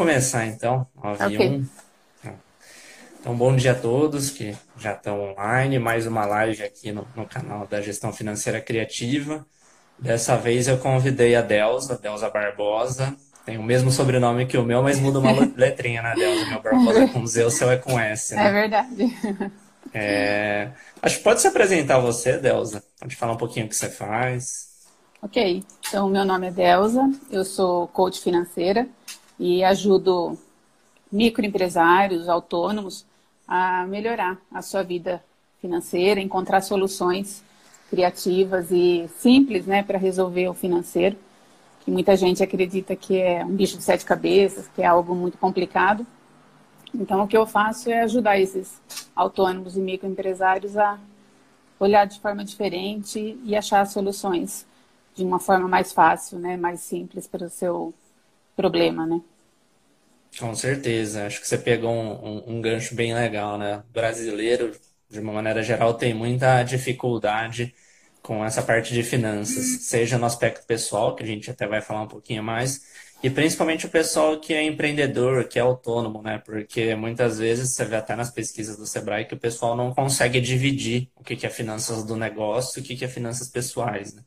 começar então. 9 okay. Então, bom dia a todos que já estão online. Mais uma live aqui no, no canal da Gestão Financeira Criativa. Dessa vez eu convidei a Delza, Delza Barbosa. Tem o mesmo sobrenome que o meu, mas muda uma letrinha na Delza. Meu Barbosa é com Z, o seu é com S. Né? É verdade. É... Acho que pode se apresentar você, Delza. Pode falar um pouquinho o que você faz. Ok, então meu nome é Delza, eu sou coach financeira e ajudo microempresários, autônomos a melhorar a sua vida financeira, encontrar soluções criativas e simples, né, para resolver o financeiro, que muita gente acredita que é um bicho de sete cabeças, que é algo muito complicado. Então, o que eu faço é ajudar esses autônomos e microempresários a olhar de forma diferente e achar soluções de uma forma mais fácil, né, mais simples para o seu problema, né? Com certeza, acho que você pegou um, um, um gancho bem legal, né? Brasileiro, de uma maneira geral, tem muita dificuldade com essa parte de finanças, seja no aspecto pessoal, que a gente até vai falar um pouquinho mais, e principalmente o pessoal que é empreendedor, que é autônomo, né? Porque muitas vezes você vê até nas pesquisas do Sebrae que o pessoal não consegue dividir o que é finanças do negócio e o que é finanças pessoais, né?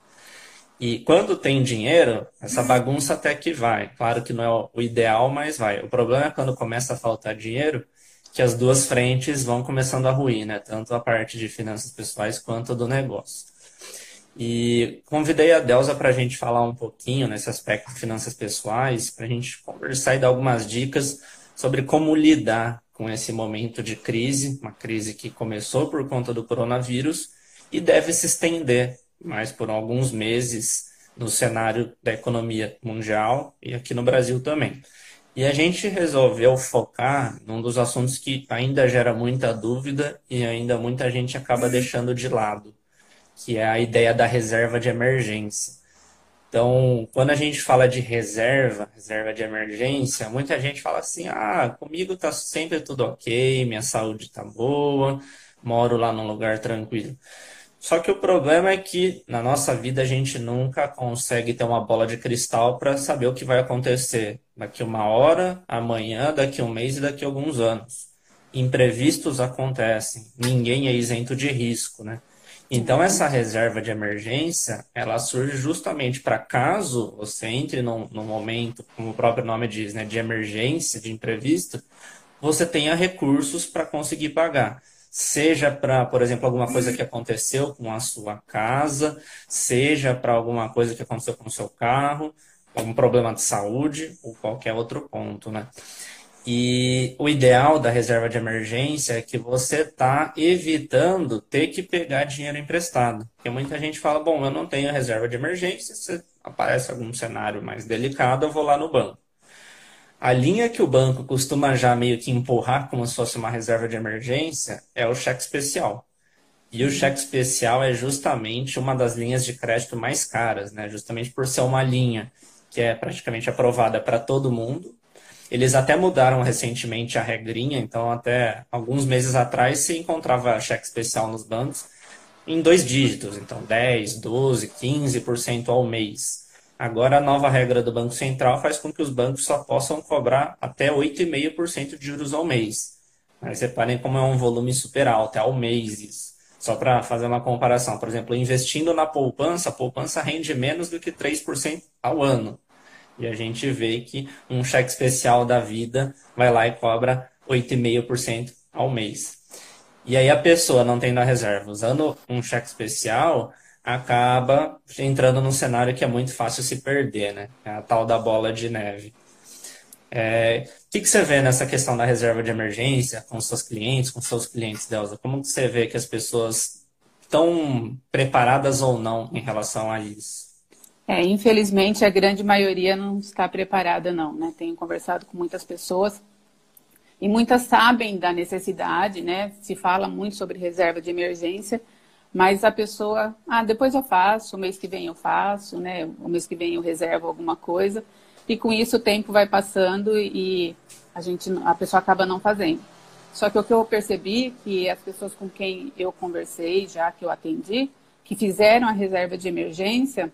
E quando tem dinheiro, essa bagunça até que vai. Claro que não é o ideal, mas vai. O problema é quando começa a faltar dinheiro, que as duas frentes vão começando a ruir, né? Tanto a parte de finanças pessoais quanto do negócio. E convidei a Delza para a gente falar um pouquinho nesse aspecto de finanças pessoais, para a gente conversar e dar algumas dicas sobre como lidar com esse momento de crise, uma crise que começou por conta do coronavírus e deve se estender mais por alguns meses no cenário da economia mundial e aqui no Brasil também. E a gente resolveu focar num dos assuntos que ainda gera muita dúvida e ainda muita gente acaba deixando de lado, que é a ideia da reserva de emergência. Então, quando a gente fala de reserva, reserva de emergência, muita gente fala assim: ah, comigo tá sempre tudo ok, minha saúde tá boa, moro lá num lugar tranquilo. Só que o problema é que na nossa vida a gente nunca consegue ter uma bola de cristal para saber o que vai acontecer daqui uma hora, amanhã, daqui um mês e daqui alguns anos. Imprevistos acontecem, ninguém é isento de risco, né? Então essa reserva de emergência, ela surge justamente para caso você entre num, num momento, como o próprio nome diz, né, de emergência, de imprevisto, você tenha recursos para conseguir pagar seja para, por exemplo, alguma coisa que aconteceu com a sua casa, seja para alguma coisa que aconteceu com o seu carro, algum problema de saúde ou qualquer outro ponto, né? E o ideal da reserva de emergência é que você está evitando ter que pegar dinheiro emprestado. Porque muita gente fala, bom, eu não tenho reserva de emergência, se aparece algum cenário mais delicado, eu vou lá no banco. A linha que o banco costuma já meio que empurrar como se fosse uma reserva de emergência é o cheque especial. E o cheque especial é justamente uma das linhas de crédito mais caras, né? Justamente por ser uma linha que é praticamente aprovada para todo mundo. Eles até mudaram recentemente a regrinha, então até alguns meses atrás se encontrava cheque especial nos bancos em dois dígitos, então 10, 12, 15% ao mês. Agora, a nova regra do Banco Central faz com que os bancos só possam cobrar até 8,5% de juros ao mês. Mas reparem como é um volume super alto, é ao mês isso. Só para fazer uma comparação, por exemplo, investindo na poupança, a poupança rende menos do que 3% ao ano. E a gente vê que um cheque especial da vida vai lá e cobra 8,5% ao mês. E aí a pessoa não tendo a reserva, usando um cheque especial, acaba entrando num cenário que é muito fácil se perder, né? É a tal da bola de neve. É, o que, que você vê nessa questão da reserva de emergência com seus clientes, com seus clientes, Delza? Como que você vê que as pessoas estão preparadas ou não em relação a isso? É, infelizmente, a grande maioria não está preparada, não, né? Tenho conversado com muitas pessoas e muitas sabem da necessidade, né? Se fala muito sobre reserva de emergência, mas a pessoa, ah, depois eu faço, o mês que vem eu faço, né? O mês que vem eu reservo alguma coisa. E com isso o tempo vai passando e a gente, a pessoa acaba não fazendo. Só que o que eu percebi que as pessoas com quem eu conversei, já que eu atendi, que fizeram a reserva de emergência,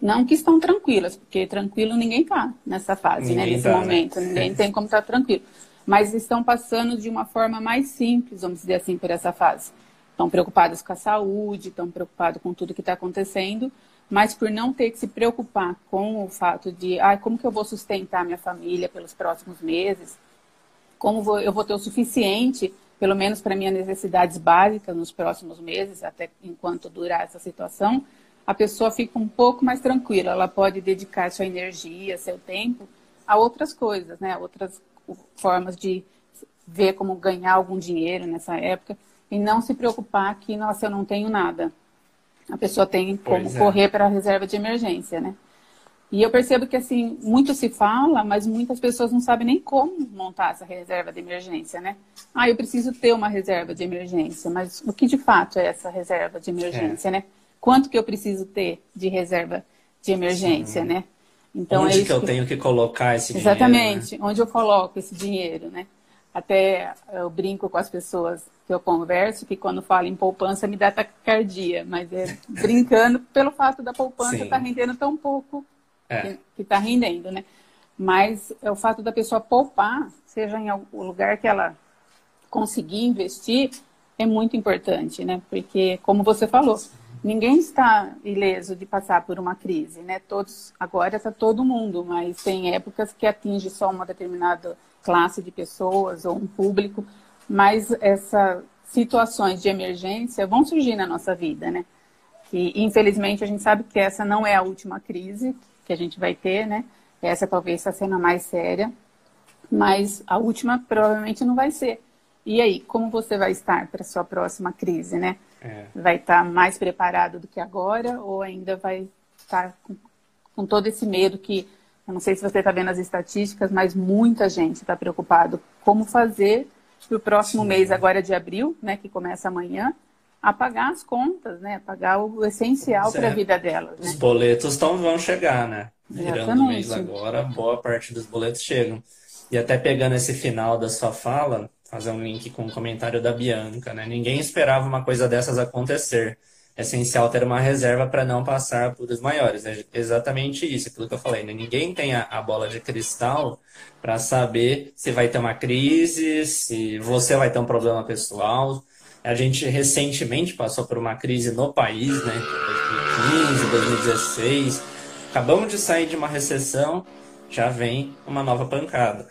não que estão tranquilas, porque tranquilo ninguém está nessa fase, né, ninguém né? Nesse tá, momento, né? ninguém tem como estar tá tranquilo. Mas estão passando de uma forma mais simples, vamos dizer assim, por essa fase. Estão preocupados com a saúde, estão preocupados com tudo que está acontecendo, mas por não ter que se preocupar com o fato de, ah, como que eu vou sustentar minha família pelos próximos meses? Como vou, eu vou ter o suficiente, pelo menos para minhas necessidades básicas nos próximos meses, até enquanto durar essa situação? a pessoa fica um pouco mais tranquila, ela pode dedicar sua energia, seu tempo a outras coisas, né? Outras formas de ver como ganhar algum dinheiro nessa época e não se preocupar que, nossa, eu não tenho nada. A pessoa tem como é. correr para a reserva de emergência, né? E eu percebo que, assim, muito se fala, mas muitas pessoas não sabem nem como montar essa reserva de emergência, né? Ah, eu preciso ter uma reserva de emergência, mas o que de fato é essa reserva de emergência, é. né? quanto que eu preciso ter de reserva de emergência, Sim. né? Então, onde é que eu que... tenho que colocar esse Exatamente, dinheiro? Exatamente, né? onde eu coloco esse dinheiro, né? Até eu brinco com as pessoas que eu converso que quando falo em poupança me dá taquicardia, mas é brincando pelo fato da poupança estar tá rendendo tão pouco é. que está rendendo, né? Mas é o fato da pessoa poupar, seja em algum lugar que ela conseguir investir, é muito importante, né? Porque, como você falou, ninguém está ileso de passar por uma crise, né? Todos, agora está todo mundo, mas tem épocas que atinge só uma determinada classe de pessoas ou um público, mas essas situações de emergência vão surgir na nossa vida, né? Que infelizmente a gente sabe que essa não é a última crise que a gente vai ter, né? Essa talvez está sendo a mais séria, mas a última provavelmente não vai ser. E aí, como você vai estar para sua próxima crise, né? É. Vai estar tá mais preparado do que agora ou ainda vai estar tá com, com todo esse medo que, eu não sei se você está vendo as estatísticas, mas muita gente está preocupado como fazer para o próximo Sim. mês, agora de abril, né, que começa amanhã, a pagar as contas, né, pagar o essencial para a vida delas. Né? Os boletos tão, vão chegar, né? Virando o mês agora, boa parte dos boletos chegam. E até pegando esse final da sua fala, fazer um link com o comentário da Bianca, né? Ninguém esperava uma coisa dessas acontecer. É essencial ter uma reserva para não passar por os maiores. É exatamente isso, aquilo que eu falei. Né? Ninguém tem a, a bola de cristal para saber se vai ter uma crise, se você vai ter um problema pessoal. A gente recentemente passou por uma crise no país, né? 2015, 2016. Acabamos de sair de uma recessão, já vem uma nova pancada.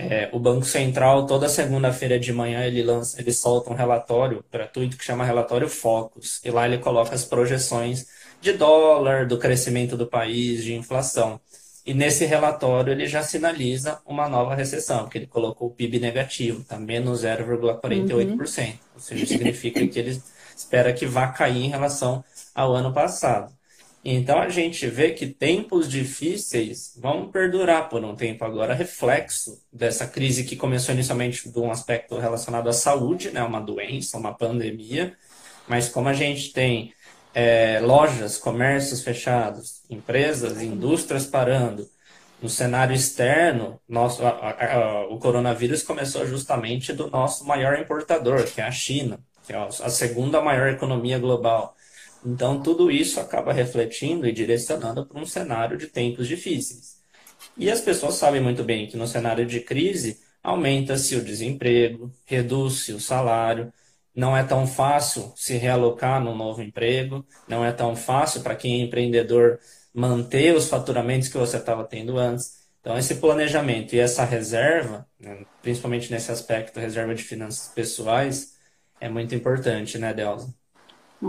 É, o Banco Central, toda segunda-feira de manhã, ele, lança, ele solta um relatório gratuito que chama Relatório Focus. E lá ele coloca as projeções de dólar, do crescimento do país, de inflação. E nesse relatório ele já sinaliza uma nova recessão, porque ele colocou o PIB negativo, está menos 0,48%. Uhum. Ou seja, significa que ele espera que vá cair em relação ao ano passado. Então a gente vê que tempos difíceis vão perdurar por um tempo. Agora, reflexo dessa crise que começou inicialmente de um aspecto relacionado à saúde, né, uma doença, uma pandemia, mas como a gente tem é, lojas, comércios fechados, empresas, indústrias parando, no cenário externo, nosso, a, a, a, o coronavírus começou justamente do nosso maior importador, que é a China, que é a segunda maior economia global. Então, tudo isso acaba refletindo e direcionando para um cenário de tempos difíceis. E as pessoas sabem muito bem que no cenário de crise, aumenta-se o desemprego, reduz-se o salário, não é tão fácil se realocar num novo emprego, não é tão fácil para quem é empreendedor manter os faturamentos que você estava tendo antes. Então, esse planejamento e essa reserva, né, principalmente nesse aspecto, reserva de finanças pessoais, é muito importante, né, Delza?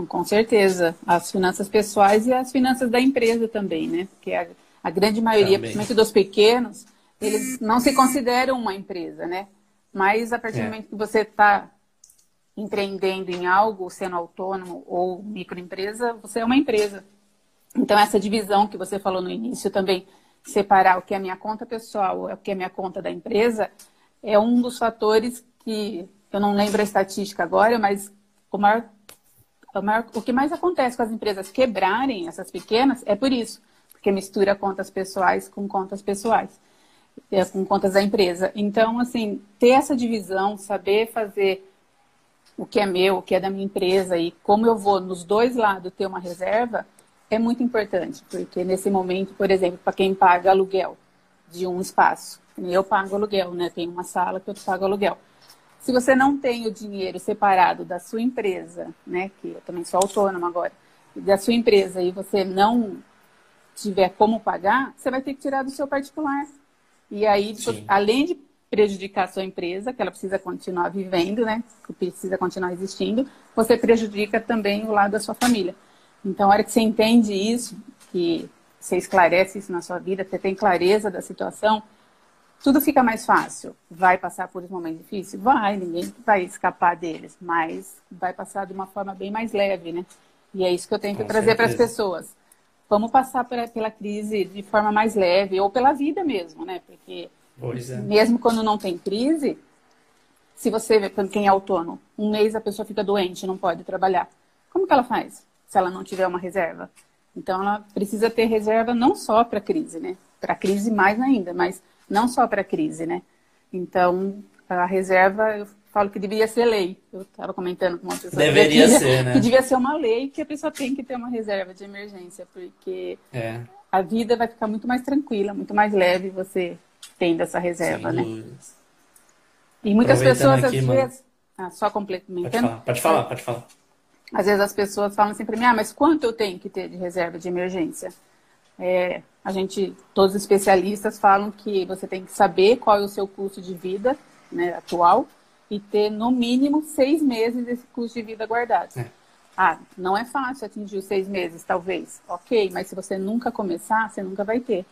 Com certeza. As finanças pessoais e as finanças da empresa também, né? Porque a, a grande maioria, também. principalmente dos pequenos, eles não se consideram uma empresa, né? Mas a partir é. do momento que você está empreendendo em algo, sendo autônomo ou microempresa, você é uma empresa. Então, essa divisão que você falou no início também, separar o que é minha conta pessoal, o que é minha conta da empresa, é um dos fatores que, eu não lembro a estatística agora, mas o maior maior, o que mais acontece com as empresas quebrarem essas pequenas é por isso, porque mistura contas pessoais com contas pessoais, é, com contas da empresa. Então, assim, ter essa divisão, saber fazer o que é meu, o que é da minha empresa e como eu vou nos dois lados ter uma reserva, é muito importante, porque nesse momento, por exemplo, para quem paga aluguel de um espaço, eu pago aluguel, né? Tem uma sala que eu pago aluguel. Se você não tem o dinheiro separado da sua empresa, né? Que eu também sou autônoma agora, da sua empresa e você não tiver como pagar, você vai ter que tirar do seu particular. E aí, Sim. além de prejudicar a sua empresa, que ela precisa continuar vivendo, né? Que precisa continuar existindo, você prejudica também o lado da sua família. Então, a hora que você entende isso, que você esclarece isso na sua vida, você tem clareza da situação, tudo fica mais fácil. Vai passar por um momento difícil? Vai, ninguém vai escapar deles, mas vai passar de uma forma bem mais leve, né? E é isso que eu tento trazer para as pessoas. Vamos passar pela, pela crise de forma mais leve, ou pela vida mesmo, né? Porque é. mesmo quando não tem crise, se você vê quem é autônomo, um mês a pessoa fica doente, não pode trabalhar. Como que ela faz? Se ela não tiver uma reserva. Então ela precisa ter reserva não só para crise, né? Para crise mais ainda, mas não só para a crise, né? Então, a reserva, eu falo que deveria ser lei. Eu estava comentando com uma pessoa. Deveria que, ser, né? Que devia ser uma lei que a pessoa tem que ter uma reserva de emergência, porque é. a vida vai ficar muito mais tranquila, muito mais leve você tendo essa reserva, Sem né? Dúvidas. E muitas pessoas, aqui, às mano. vezes. Ah, só complementando. Pode falar, pode falar, pode falar. Às vezes as pessoas falam assim para mim, ah, mas quanto eu tenho que ter de reserva de emergência? É, a gente, todos os especialistas falam que você tem que saber qual é o seu custo de vida né, atual e ter no mínimo seis meses desse custo de vida guardado. É. Ah, não é fácil atingir os seis meses, talvez. Ok, mas se você nunca começar, você nunca vai ter.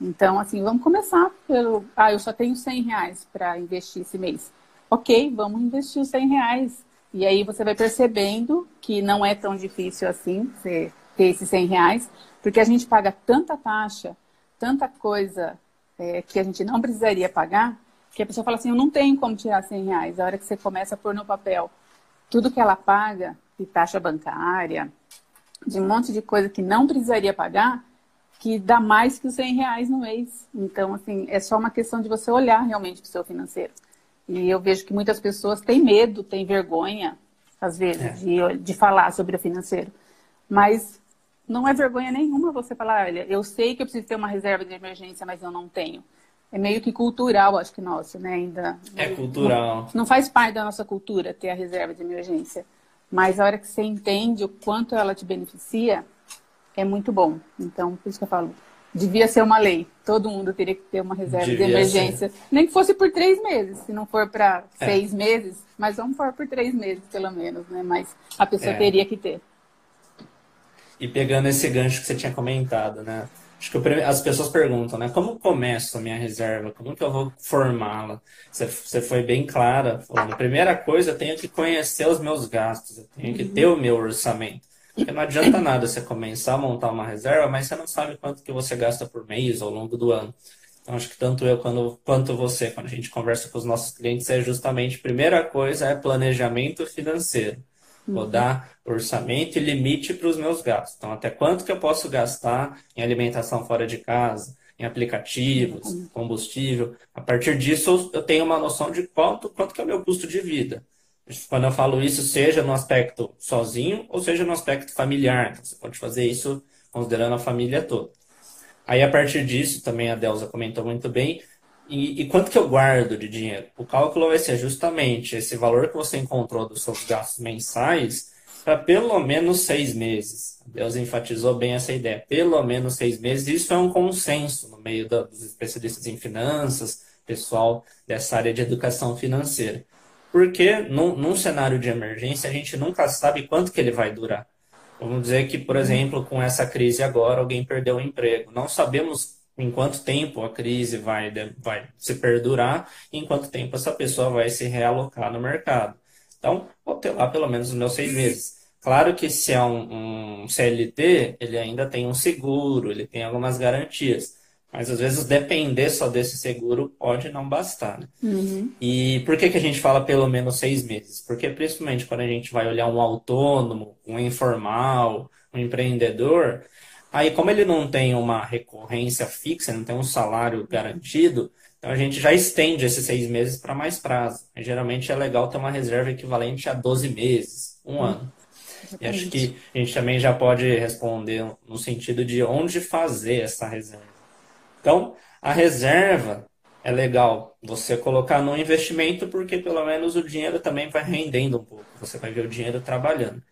Então, assim, vamos começar pelo. Ah, eu só tenho 100 reais para investir esse mês. Ok, vamos investir os 100 reais. E aí você vai percebendo que não é tão difícil assim você ter esses 100 reais. Porque a gente paga tanta taxa, tanta coisa é, que a gente não precisaria pagar, que a pessoa fala assim, eu não tenho como tirar 100 reais. A hora que você começa a pôr no papel tudo que ela paga, de taxa bancária, de um monte de coisa que não precisaria pagar, que dá mais que os 100 reais no mês. Então, assim, é só uma questão de você olhar realmente para o seu financeiro. E eu vejo que muitas pessoas têm medo, têm vergonha, às vezes, é. de, de falar sobre o financeiro. Mas não é vergonha nenhuma você falar, olha, eu sei que eu preciso ter uma reserva de emergência, mas eu não tenho. É meio que cultural, acho que nosso, né? Ainda. É cultural. Não, não faz parte da nossa cultura ter a reserva de emergência. Mas a hora que você entende o quanto ela te beneficia, é muito bom. Então, por isso que eu falo, devia ser uma lei. Todo mundo teria que ter uma reserva devia de emergência. Ser. Nem que fosse por três meses. Se não for para é. seis meses, mas vamos for por três meses, pelo menos, né? Mas a pessoa é. teria que ter. E pegando esse gancho que você tinha comentado, né? Acho que as pessoas perguntam, né? Como começo a minha reserva? Como que eu vou formá-la? Você, você foi bem clara, falando, primeira coisa, eu tenho que conhecer os meus gastos, eu tenho que ter o meu orçamento. Porque não adianta nada você começar a montar uma reserva, mas você não sabe quanto que você gasta por mês ao longo do ano. Então, acho que tanto eu quando, quanto você, quando a gente conversa com os nossos clientes, é justamente, primeira coisa é planejamento financeiro. Vou uhum. dar orçamento e limite para os meus gastos. Então, até quanto que eu posso gastar em alimentação fora de casa, em aplicativos, uhum. combustível. A partir disso, eu tenho uma noção de quanto, quanto que é o meu custo de vida. Quando eu falo isso, seja no aspecto sozinho ou seja no aspecto familiar. Então, você pode fazer isso considerando a família toda. Aí, a partir disso, também a Delza comentou muito bem, e, e, quanto que eu guardo de dinheiro? O cálculo vai ser justamente esse valor que você encontrou dos seus gastos mensais para pelo menos seis meses. Deus enfatizou bem essa ideia. Pelo menos seis meses. Isso é um consenso no meio dos especialistas em finanças, pessoal dessa área de educação financeira. Porque num, num cenário de emergência a gente nunca sabe quanto que ele vai durar. Vamos dizer que, por exemplo, com essa crise agora, alguém perdeu o emprego. Não sabemos em quanto tempo a crise vai, vai se perdurar, e em quanto tempo essa pessoa vai se realocar no mercado. Então, vou ter lá pelo menos os meus seis meses. Claro que se é um, um CLT, ele ainda tem um seguro, ele tem algumas garantias. Mas às vezes depender só desse seguro pode não bastar. Né? Uhum. E por que, que a gente fala pelo menos seis meses? Porque principalmente quando a gente vai olhar um autônomo, um informal, um empreendedor, Aí, como ele não tem uma recorrência fixa, não tem um salário garantido, então a gente já estende esses seis meses para mais prazo. E, geralmente é legal ter uma reserva equivalente a 12 meses, um hum. ano. E acho que a gente também já pode responder no sentido de onde fazer essa reserva. Então, a reserva é legal você colocar no investimento, porque pelo menos o dinheiro também vai rendendo um pouco. Você vai ver o dinheiro trabalhando.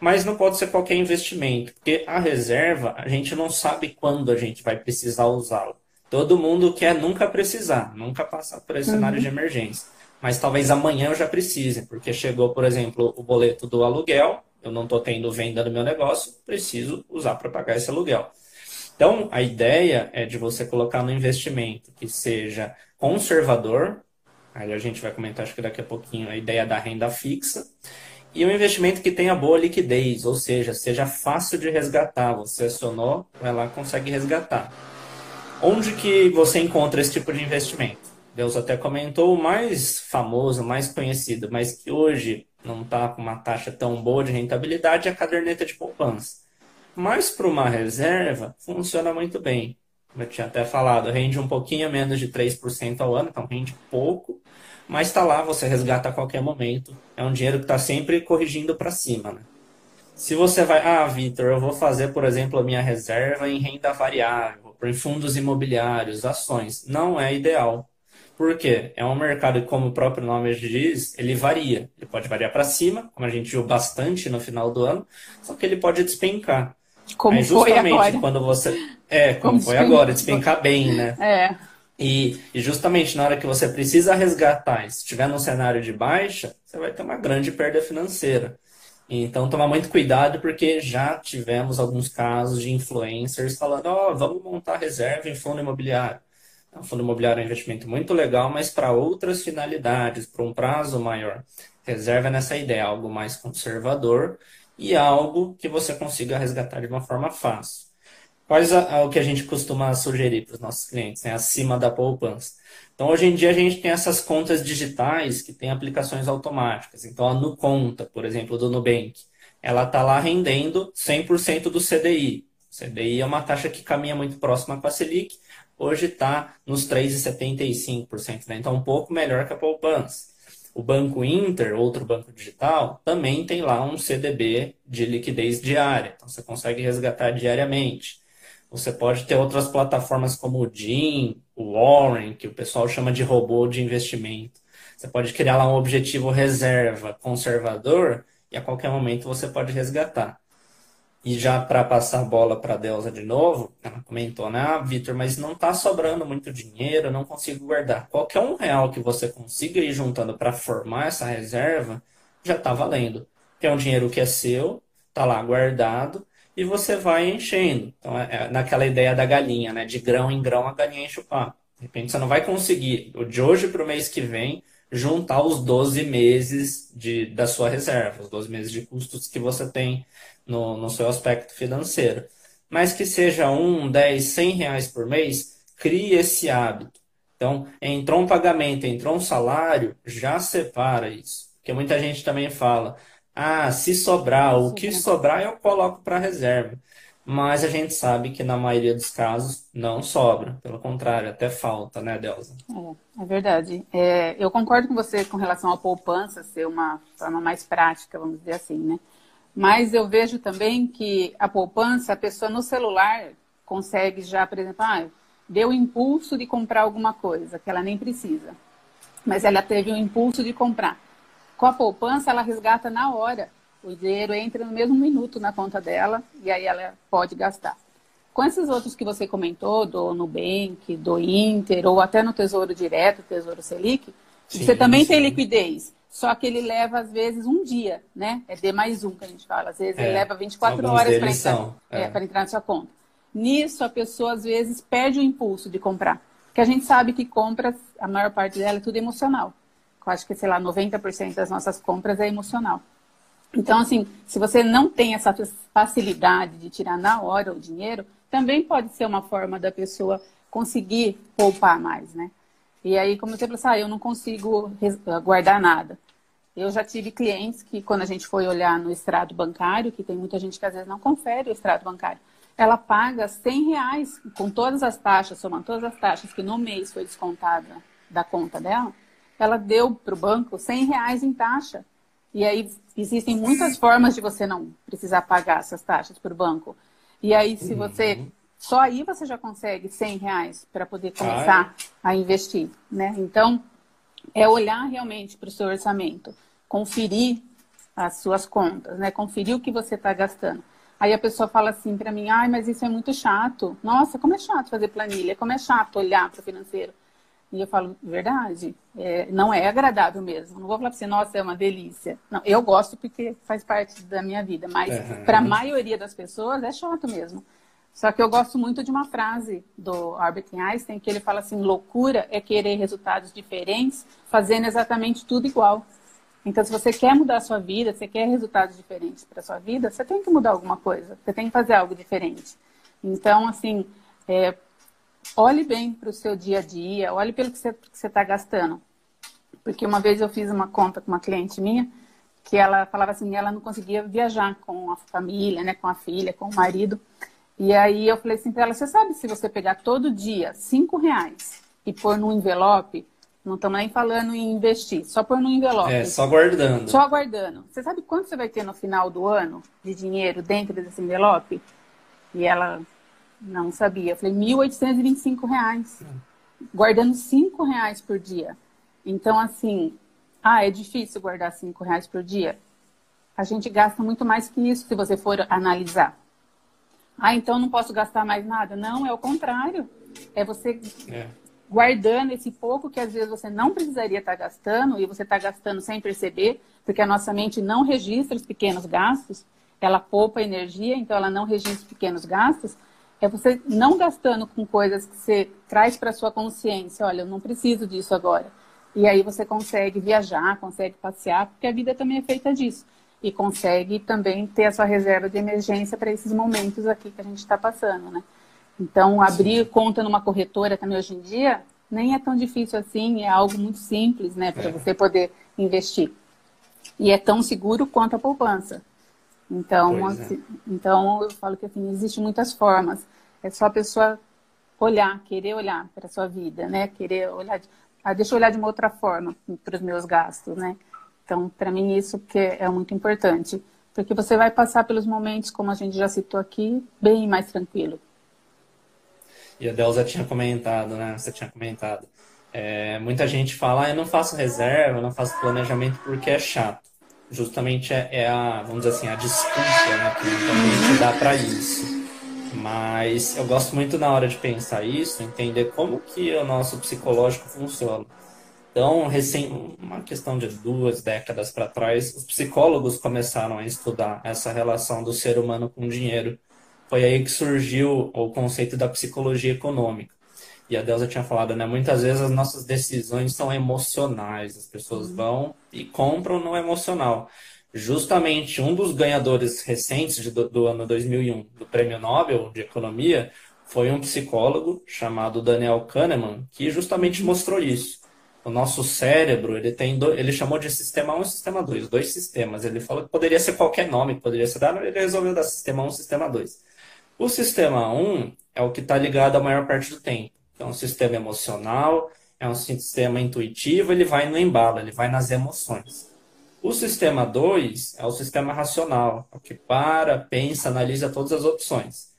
Mas não pode ser qualquer investimento, porque a reserva a gente não sabe quando a gente vai precisar usá-la. Todo mundo quer nunca precisar, nunca passar por esse uhum. cenário de emergência. Mas talvez amanhã eu já precise, porque chegou, por exemplo, o boleto do aluguel, eu não estou tendo venda do meu negócio, preciso usar para pagar esse aluguel. Então, a ideia é de você colocar no investimento que seja conservador, aí a gente vai comentar, acho que daqui a pouquinho, a ideia da renda fixa, e um investimento que tenha boa liquidez, ou seja, seja fácil de resgatar. Você acionou, vai lá consegue resgatar. Onde que você encontra esse tipo de investimento? Deus até comentou o mais famoso, mais conhecido, mas que hoje não está com uma taxa tão boa de rentabilidade é a caderneta de poupança. Mas para uma reserva, funciona muito bem. Eu tinha até falado, rende um pouquinho menos de 3% ao ano, então rende pouco, mas está lá, você resgata a qualquer momento. É um dinheiro que está sempre corrigindo para cima. Né? Se você vai, ah, Vitor, eu vou fazer, por exemplo, a minha reserva em renda variável, em fundos imobiliários, ações. Não é ideal. Por quê? É um mercado que, como o próprio nome diz, ele varia. Ele pode variar para cima, como a gente viu bastante no final do ano, só que ele pode despencar. Como Aí, justamente foi agora. quando você. É, como, como foi agora, despencar bem, né? É. E, e, justamente na hora que você precisa resgatar, se estiver num cenário de baixa, você vai ter uma grande perda financeira. Então, tomar muito cuidado, porque já tivemos alguns casos de influencers falando: Ó, oh, vamos montar reserva em fundo imobiliário. O fundo imobiliário é um investimento muito legal, mas para outras finalidades, para um prazo maior. Reserva nessa ideia, algo mais conservador e algo que você consiga resgatar de uma forma fácil. Quais é o que a gente costuma sugerir para os nossos clientes, né? acima da poupança? Então, hoje em dia, a gente tem essas contas digitais que têm aplicações automáticas. Então, a NuConta, por exemplo, do Nubank, ela está lá rendendo 100% do CDI. O CDI é uma taxa que caminha muito próxima com a Selic, hoje está nos 3,75%, né? então um pouco melhor que a poupança. O Banco Inter, outro banco digital, também tem lá um CDB de liquidez diária, então você consegue resgatar diariamente. Você pode ter outras plataformas como o DIN, o Warren, que o pessoal chama de robô de investimento. Você pode criar lá um objetivo reserva conservador e a qualquer momento você pode resgatar. E já para passar a bola para a Delza de novo, ela comentou, né? Ah, Vitor, mas não está sobrando muito dinheiro, não consigo guardar. Qualquer um real que você consiga ir juntando para formar essa reserva, já está valendo. Que é um dinheiro que é seu, está lá guardado, e você vai enchendo. Então, é, é naquela ideia da galinha, né? De grão em grão, a galinha enche o papo. De repente, você não vai conseguir, de hoje para o mês que vem, juntar os 12 meses de, da sua reserva, os 12 meses de custos que você tem no, no seu aspecto financeiro. Mas que seja um, 10, 100 reais por mês, crie esse hábito. Então, entrou um pagamento, entrou um salário, já separa isso. Porque muita gente também fala, ah, se sobrar, o que sobrar eu coloco para reserva. Mas a gente sabe que na maioria dos casos não sobra. Pelo contrário, até falta, né, Delza? É, é verdade. É, eu concordo com você com relação à poupança ser uma forma mais prática, vamos dizer assim, né? Mas eu vejo também que a poupança, a pessoa no celular consegue já, por exemplo, ah, deu o impulso de comprar alguma coisa que ela nem precisa. Mas ela teve o impulso de comprar. Com a poupança, ela resgata na hora. O dinheiro entra no mesmo minuto na conta dela e aí ela pode gastar. Com esses outros que você comentou, do Nubank, do Inter, ou até no Tesouro Direto, Tesouro Selic, sim, você também sim. tem liquidez. Só que ele leva, às vezes, um dia, né? É D mais um que a gente fala. Às vezes é, ele leva 24 horas para entrar, é. é, entrar na sua conta. Nisso, a pessoa, às vezes, perde o impulso de comprar. Porque a gente sabe que compras, a maior parte dela é tudo emocional. Acho que, sei lá, 90% das nossas compras é emocional. Então, assim, se você não tem essa facilidade de tirar na hora o dinheiro, também pode ser uma forma da pessoa conseguir poupar mais, né? E aí, como você assim, ah, eu não consigo guardar nada. Eu já tive clientes que, quando a gente foi olhar no extrato bancário, que tem muita gente que às vezes não confere o extrato bancário, ela paga 100 reais com todas as taxas, somando todas as taxas que no mês foi descontada da conta dela, ela deu para o banco 100 reais em taxa. E aí existem muitas formas de você não precisar pagar essas taxas para o banco. E aí, se você. Uhum. Só aí você já consegue 100 reais para poder começar a investir, né? Então, é olhar realmente para o seu orçamento, conferir as suas contas, né? Conferir o que você está gastando. Aí a pessoa fala assim para mim, ai, mas isso é muito chato. Nossa, como é chato fazer planilha, como é chato olhar para o financeiro. E eu falo, verdade, é, não é agradável mesmo. Não vou falar para você, nossa, é uma delícia. Não, eu gosto porque faz parte da minha vida, mas uhum. para a maioria das pessoas é chato mesmo. Só que eu gosto muito de uma frase do Albert Einstein, que ele fala assim, loucura é querer resultados diferentes, fazendo exatamente tudo igual. Então, se você quer mudar a sua vida, você quer resultados diferentes para a sua vida, você tem que mudar alguma coisa, você tem que fazer algo diferente. Então, assim, é, olhe bem para o seu dia a dia, olhe pelo que você está gastando. Porque uma vez eu fiz uma conta com uma cliente minha, que ela falava assim, ela não conseguia viajar com a família, né, com a filha, com o marido. E aí eu falei assim para ela, você sabe se você pegar todo dia cinco reais e pôr num envelope, não estamos nem falando em investir, só pôr no envelope. É, só guardando. Só guardando. Você sabe quanto você vai ter no final do ano de dinheiro dentro desse envelope? E ela não sabia. Eu falei, 1.825 reais, guardando R$ reais por dia. Então, assim, ah, é difícil guardar R$ reais por dia? A gente gasta muito mais que isso se você for analisar. Ah, então não posso gastar mais nada? Não, é o contrário. É você é guardando esse pouco que às vezes você não precisaria estar gastando e você está gastando sem perceber, porque a nossa mente não registra os pequenos gastos, ela poupa energia, então ela não registra os pequenos gastos. É você não gastando com coisas que você traz para sua consciência, olha, eu não preciso disso agora. E aí você consegue viajar, consegue passear, porque a vida também é feita disso. E consegue também ter a sua reserva de emergência para esses momentos aqui que a gente está passando, né? Então, abrir conta numa corretora também hoje em dia nem é tão difícil assim, é algo muito simples, né, para é. você poder investir. E é tão seguro quanto a poupança. Então, assim, é. então eu falo que assim, existem muitas formas. É só a pessoa olhar, querer olhar para a sua vida, né? Querer olhar, ah, deixa eu olhar de uma outra forma para os meus gastos, né? Então, para mim isso que é muito importante, porque você vai passar pelos momentos, como a gente já citou aqui, bem mais tranquilo. E a Delza tinha comentado, né? Você tinha comentado. É, muita gente fala, ah, eu não faço reserva, eu não faço planejamento porque é chato. Justamente é, é a, vamos dizer assim, a desculpa né, que muita gente dá para isso. Mas eu gosto muito na hora de pensar isso, entender como que o nosso psicológico funciona. Então, recém, uma questão de duas décadas para trás, os psicólogos começaram a estudar essa relação do ser humano com o dinheiro foi aí que surgiu o conceito da psicologia econômica. E a Delza tinha falado, né? Muitas vezes as nossas decisões são emocionais. As pessoas uhum. vão e compram no emocional. Justamente um dos ganhadores recentes de, do, do ano 2001 do Prêmio Nobel de Economia foi um psicólogo chamado Daniel Kahneman, que justamente mostrou isso. O nosso cérebro, ele tem do, ele chamou de sistema 1 e sistema 2, dois sistemas. Ele falou que poderia ser qualquer nome, poderia ser dado, ele resolveu dar sistema 1 e sistema 2. O sistema 1 é o que está ligado a maior parte do tempo. É um sistema emocional, é um sistema intuitivo, ele vai no embalo, ele vai nas emoções. O sistema 2 é o sistema racional, é o que para, pensa, analisa todas as opções.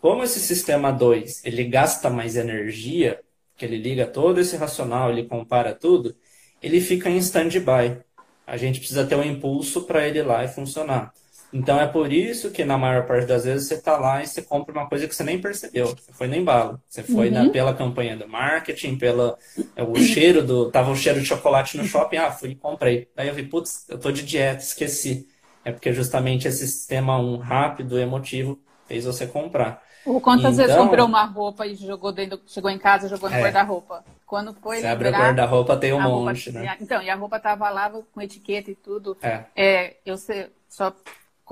Como esse sistema 2 ele gasta mais energia, que ele liga todo esse racional, ele compara tudo, ele fica em stand-by. A gente precisa ter um impulso para ele ir lá e funcionar. Então é por isso que na maior parte das vezes você está lá e você compra uma coisa que você nem percebeu. Você foi no embalo. Você foi uhum. na, pela campanha do marketing, pela é, o cheiro do. Tava o cheiro de chocolate no shopping, ah, fui e comprei. Daí eu vi, putz, eu tô de dieta, esqueci. É porque justamente esse sistema um rápido, emotivo, fez você comprar. Ou quantas então, vezes comprou uma roupa e jogou dentro, chegou em casa, jogou no é, guarda-roupa? Quando foi Você abre o guarda-roupa, tem um monte, roupa, né? Então, e a roupa tava lá com etiqueta e tudo. É. é eu sei, só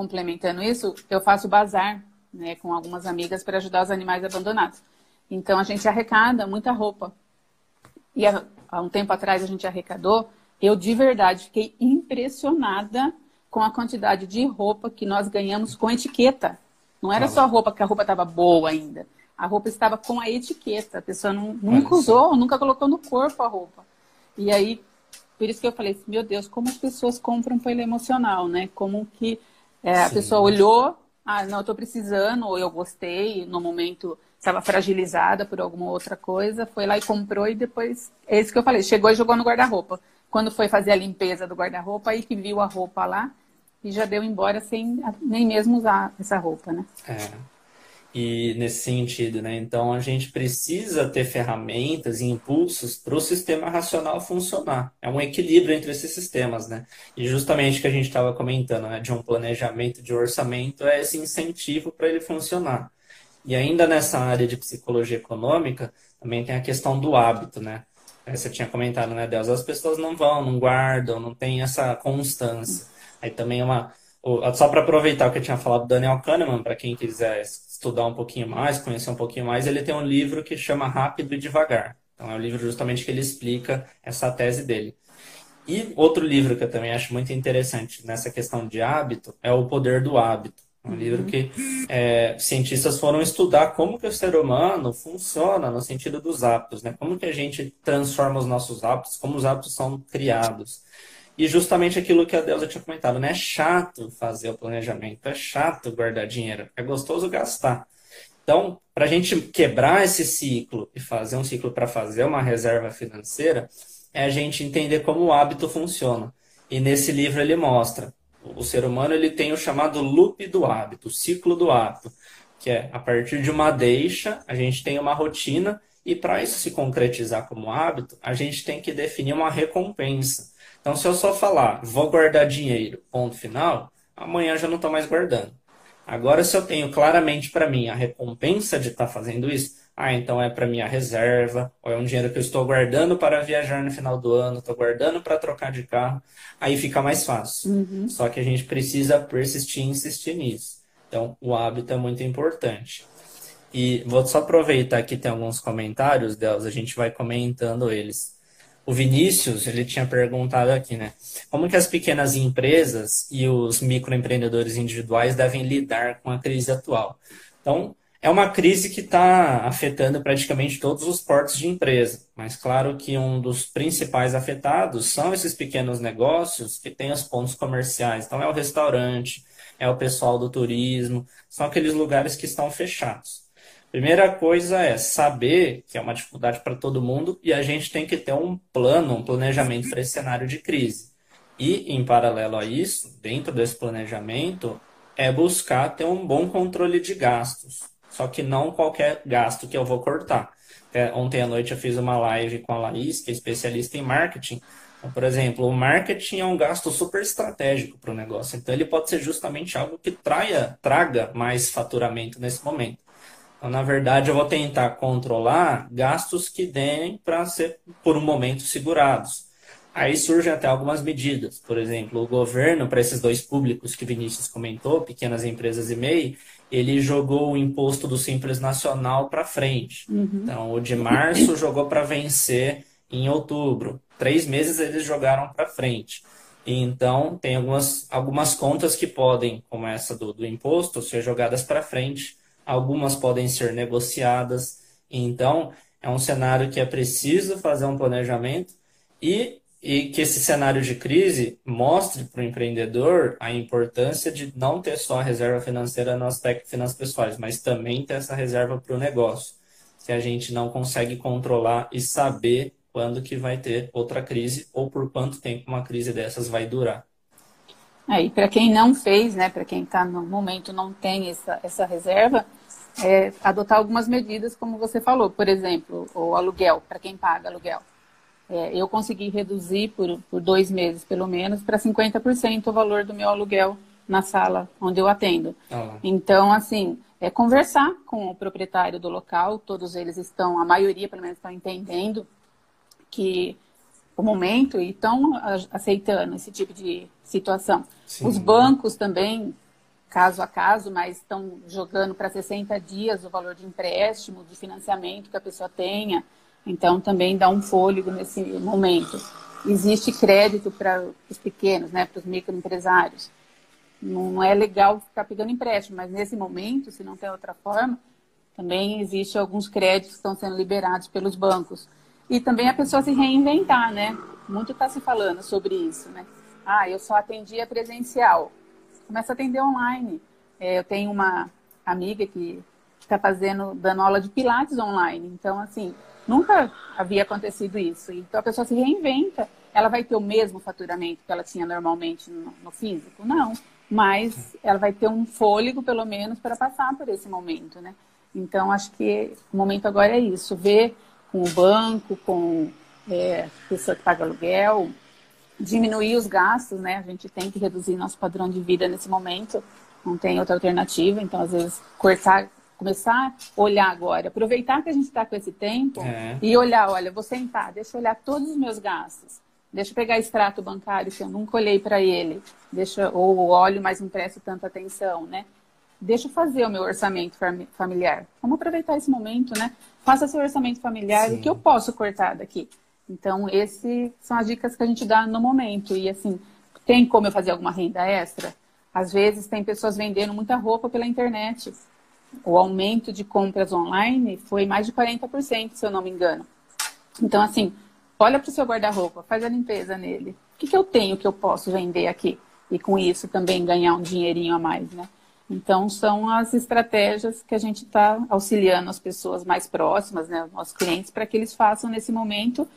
complementando isso, eu faço bazar né, com algumas amigas para ajudar os animais abandonados. Então a gente arrecada muita roupa. E há, há um tempo atrás a gente arrecadou. Eu de verdade fiquei impressionada com a quantidade de roupa que nós ganhamos com etiqueta. Não era só roupa que a roupa estava boa ainda. A roupa estava com a etiqueta. A pessoa não, nunca usou, nunca colocou no corpo a roupa. E aí por isso que eu falei, meu Deus, como as pessoas compram pelo emocional, né? Como que é, a pessoa olhou, ah, não, eu tô precisando, ou eu gostei, no momento estava fragilizada por alguma outra coisa, foi lá e comprou e depois, é isso que eu falei, chegou e jogou no guarda-roupa. Quando foi fazer a limpeza do guarda-roupa, aí que viu a roupa lá e já deu embora sem nem mesmo usar essa roupa, né? É e nesse sentido, né? Então a gente precisa ter ferramentas e impulsos para o sistema racional funcionar. É um equilíbrio entre esses sistemas, né? E justamente o que a gente estava comentando, né? De um planejamento de orçamento é esse incentivo para ele funcionar. E ainda nessa área de psicologia econômica, também tem a questão do hábito, né? Você tinha comentado, né, Deus? As pessoas não vão, não guardam, não tem essa constância. Aí também uma. Só para aproveitar o que eu tinha falado do Daniel Kahneman, para quem quiser estudar um pouquinho mais, conhecer um pouquinho mais, ele tem um livro que chama Rápido e Devagar. Então é um livro justamente que ele explica essa tese dele. E outro livro que eu também acho muito interessante nessa questão de hábito é O Poder do Hábito. É um livro que é, cientistas foram estudar como que o ser humano funciona no sentido dos hábitos, né? Como que a gente transforma os nossos hábitos, como os hábitos são criados. E justamente aquilo que a Deusa tinha comentado, né? É chato fazer o planejamento, é chato guardar dinheiro, é gostoso gastar. Então, para a gente quebrar esse ciclo e fazer um ciclo para fazer uma reserva financeira, é a gente entender como o hábito funciona. E nesse livro ele mostra, o ser humano ele tem o chamado loop do hábito, o ciclo do hábito, que é a partir de uma deixa, a gente tem uma rotina e para isso se concretizar como hábito, a gente tem que definir uma recompensa. Então, se eu só falar, vou guardar dinheiro, ponto final, amanhã já não estou mais guardando. Agora, se eu tenho claramente para mim a recompensa de estar tá fazendo isso, ah, então é para minha reserva, ou é um dinheiro que eu estou guardando para viajar no final do ano, estou guardando para trocar de carro, aí fica mais fácil. Uhum. Só que a gente precisa persistir e insistir nisso. Então, o hábito é muito importante. E vou só aproveitar que tem alguns comentários, Deus, a gente vai comentando eles o Vinícius, ele tinha perguntado aqui, né? Como que as pequenas empresas e os microempreendedores individuais devem lidar com a crise atual? Então, é uma crise que está afetando praticamente todos os portos de empresa, mas claro que um dos principais afetados são esses pequenos negócios que têm os pontos comerciais. Então, é o restaurante, é o pessoal do turismo, são aqueles lugares que estão fechados. Primeira coisa é saber que é uma dificuldade para todo mundo e a gente tem que ter um plano, um planejamento para esse cenário de crise. E, em paralelo a isso, dentro desse planejamento, é buscar ter um bom controle de gastos. Só que não qualquer gasto que eu vou cortar. É, ontem à noite eu fiz uma live com a Laís, que é especialista em marketing. Então, por exemplo, o marketing é um gasto super estratégico para o negócio. Então, ele pode ser justamente algo que traia, traga mais faturamento nesse momento. Então, na verdade, eu vou tentar controlar gastos que deem para ser, por um momento, segurados. Aí surgem até algumas medidas. Por exemplo, o governo, para esses dois públicos que Vinícius comentou, pequenas empresas e MEI, ele jogou o imposto do Simples Nacional para frente. Uhum. Então, o de março jogou para vencer em outubro. Três meses eles jogaram para frente. Então, tem algumas, algumas contas que podem, como essa do, do imposto, ser jogadas para frente algumas podem ser negociadas. Então, é um cenário que é preciso fazer um planejamento e, e que esse cenário de crise mostre para o empreendedor a importância de não ter só a reserva financeira no aspecto finanças pessoais, mas também ter essa reserva para o negócio, que a gente não consegue controlar e saber quando que vai ter outra crise ou por quanto tempo uma crise dessas vai durar. É, e para quem não fez, né, para quem está no momento não tem essa, essa reserva, é, adotar algumas medidas, como você falou, por exemplo, o aluguel, para quem paga aluguel. É, eu consegui reduzir por, por dois meses, pelo menos, para 50% o valor do meu aluguel na sala onde eu atendo. Ah. Então, assim, é conversar com o proprietário do local, todos eles estão, a maioria pelo menos estão entendendo que o momento e estão aceitando esse tipo de situação. Sim. Os bancos também caso a caso, mas estão jogando para 60 dias o valor de empréstimo, de financiamento que a pessoa tenha. Então, também dá um fôlego nesse momento. Existe crédito para os pequenos, né, para os microempresários. Não é legal ficar pegando empréstimo, mas nesse momento, se não tem outra forma, também existe alguns créditos que estão sendo liberados pelos bancos. E também a pessoa se reinventar, né? muito está se falando sobre isso, né? Ah, eu só atendia presencial. Começa a atender online. É, eu tenho uma amiga que está fazendo, dando aula de pilates online. Então, assim, nunca havia acontecido isso. Então, a pessoa se reinventa. Ela vai ter o mesmo faturamento que ela tinha normalmente no, no físico? Não. Mas ela vai ter um fôlego, pelo menos, para passar por esse momento, né? Então, acho que o momento agora é isso. Ver com o banco, com é, pessoa que paga aluguel, diminuir os gastos, né? A gente tem que reduzir nosso padrão de vida nesse momento, não tem outra alternativa. Então, às vezes, cortar, começar a olhar agora, aproveitar que a gente está com esse tempo é. e olhar, olha, vou sentar, deixa eu olhar todos os meus gastos. Deixa eu pegar extrato bancário que eu nunca olhei para ele, deixa ou olho, mas não presto tanta atenção, né? Deixa eu fazer o meu orçamento familiar. Vamos aproveitar esse momento, né? Faça seu orçamento familiar, Sim. o que eu posso cortar daqui? Então, essas são as dicas que a gente dá no momento. E assim, tem como eu fazer alguma renda extra? Às vezes tem pessoas vendendo muita roupa pela internet. O aumento de compras online foi mais de 40%, se eu não me engano. Então, assim, olha para o seu guarda-roupa, faz a limpeza nele. O que, que eu tenho que eu posso vender aqui? E com isso também ganhar um dinheirinho a mais, né? Então, são as estratégias que a gente está auxiliando as pessoas mais próximas, né, os nossos clientes, para que eles façam nesse momento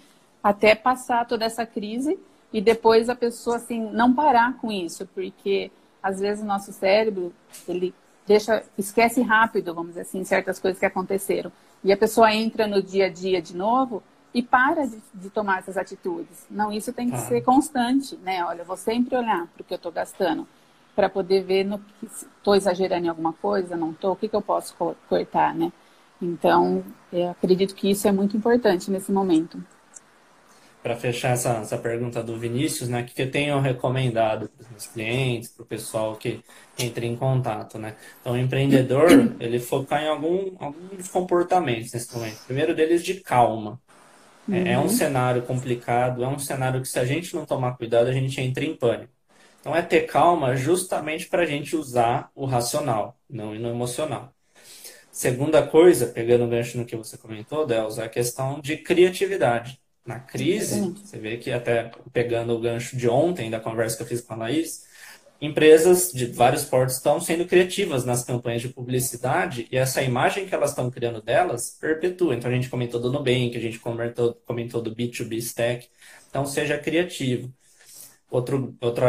até passar toda essa crise e depois a pessoa assim não parar com isso, porque às vezes o nosso cérebro ele deixa esquece rápido, vamos dizer assim, certas coisas que aconteceram e a pessoa entra no dia a dia de novo e para de, de tomar essas atitudes. Não, isso tem que ah. ser constante, né? Olha, eu vou sempre olhar para o que eu estou gastando para poder ver no que estou exagerando em alguma coisa, não estou, o que, que eu posso cortar, né? Então, eu acredito que isso é muito importante nesse momento para fechar essa, essa pergunta do Vinícius, né, que eu tenho recomendado para os meus clientes, para o pessoal que entra em contato, né? Então, o empreendedor, ele focar em algum, alguns comportamentos nesse momento. O primeiro deles de calma. Uhum. É, é, um uhum. cenário complicado, é um cenário que se a gente não tomar cuidado, a gente entra em pânico. Então, é ter calma justamente para a gente usar o racional, não no emocional. Segunda coisa, pegando o gancho no que você comentou, Delza, é a questão de criatividade na crise, você vê que até pegando o gancho de ontem da conversa que eu fiz com a Laís, empresas de vários portos estão sendo criativas nas campanhas de publicidade e essa imagem que elas estão criando delas perpetua. Então a gente comentou do Nubank, a gente comentou, comentou do B2B Stack. Então seja criativo. Outro, outro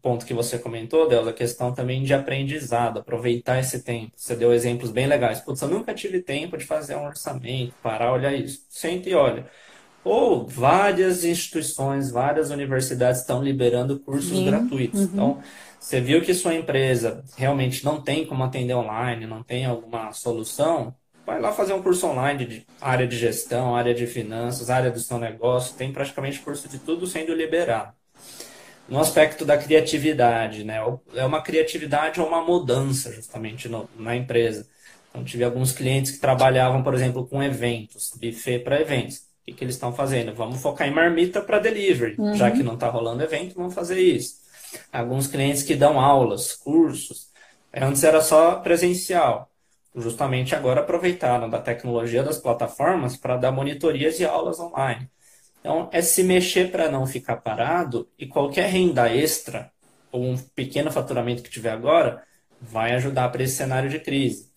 ponto que você comentou, Deus, a questão também de aprendizado, aproveitar esse tempo. Você deu exemplos bem legais. Putz, eu nunca tive tempo de fazer um orçamento, parar, olhar isso. Senta e olha ou várias instituições, várias universidades estão liberando cursos gratuitos. Uhum. Então, você viu que sua empresa realmente não tem como atender online, não tem alguma solução, vai lá fazer um curso online de área de gestão, área de finanças, área do seu negócio, tem praticamente curso de tudo sendo liberado. No aspecto da criatividade, né? É uma criatividade ou uma mudança justamente no, na empresa. Então, tive alguns clientes que trabalhavam, por exemplo, com eventos, buffet para eventos que, que eles estão fazendo? Vamos focar em marmita para delivery, uhum. já que não está rolando evento, vamos fazer isso. Alguns clientes que dão aulas, cursos, antes era só presencial. Justamente agora aproveitaram da tecnologia das plataformas para dar monitorias e aulas online. Então, é se mexer para não ficar parado e qualquer renda extra ou um pequeno faturamento que tiver agora vai ajudar para esse cenário de crise.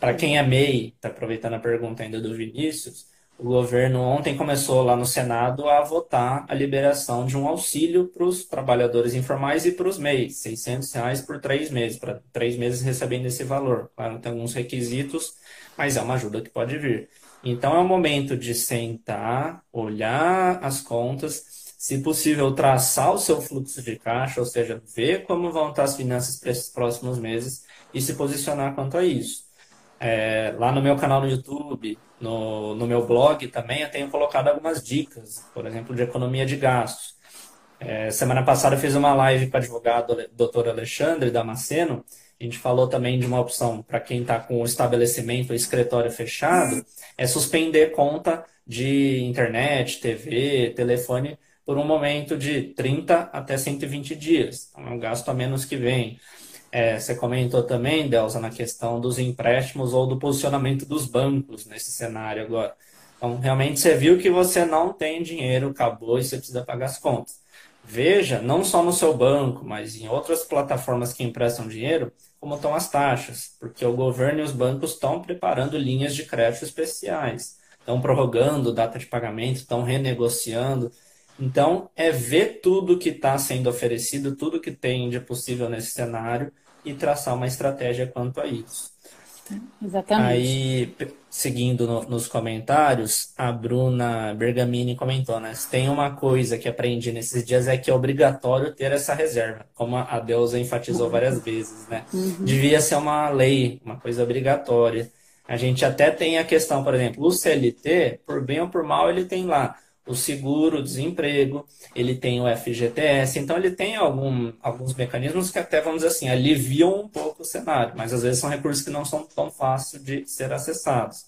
Para quem é MEI, está aproveitando a pergunta ainda do Vinícius, o governo ontem começou lá no Senado a votar a liberação de um auxílio para os trabalhadores informais e para os MEIs, 600 reais por três meses, para três meses recebendo esse valor. Claro, tem alguns requisitos, mas é uma ajuda que pode vir. Então é o momento de sentar, olhar as contas, se possível traçar o seu fluxo de caixa, ou seja, ver como vão estar as finanças para esses próximos meses e se posicionar quanto a isso. É, lá no meu canal no YouTube, no, no meu blog também, eu tenho colocado algumas dicas, por exemplo, de economia de gastos. É, semana passada eu fiz uma live com o advogado doutor Alexandre Damasceno. A gente falou também de uma opção para quem está com o estabelecimento ou escritório fechado, é suspender conta de internet, TV, telefone por um momento de 30 até 120 dias. Então, é um gasto a menos que vem. É, você comentou também, Delza, na questão dos empréstimos ou do posicionamento dos bancos nesse cenário agora. Então, realmente você viu que você não tem dinheiro, acabou e você precisa pagar as contas. Veja, não só no seu banco, mas em outras plataformas que emprestam dinheiro, como estão as taxas, porque o governo e os bancos estão preparando linhas de crédito especiais, estão prorrogando data de pagamento, estão renegociando. Então, é ver tudo que está sendo oferecido, tudo que tem de possível nesse cenário e traçar uma estratégia quanto a isso. Exatamente. Aí, seguindo no, nos comentários, a Bruna Bergamini comentou, né? Se tem uma coisa que aprendi nesses dias é que é obrigatório ter essa reserva, como a Deusa enfatizou várias vezes, né? Uhum. Devia ser uma lei, uma coisa obrigatória. A gente até tem a questão, por exemplo, o CLT, por bem ou por mal, ele tem lá o seguro, o desemprego, ele tem o FGTS, então ele tem algum, alguns mecanismos que até, vamos dizer assim, aliviam um pouco o cenário, mas às vezes são recursos que não são tão fáceis de ser acessados.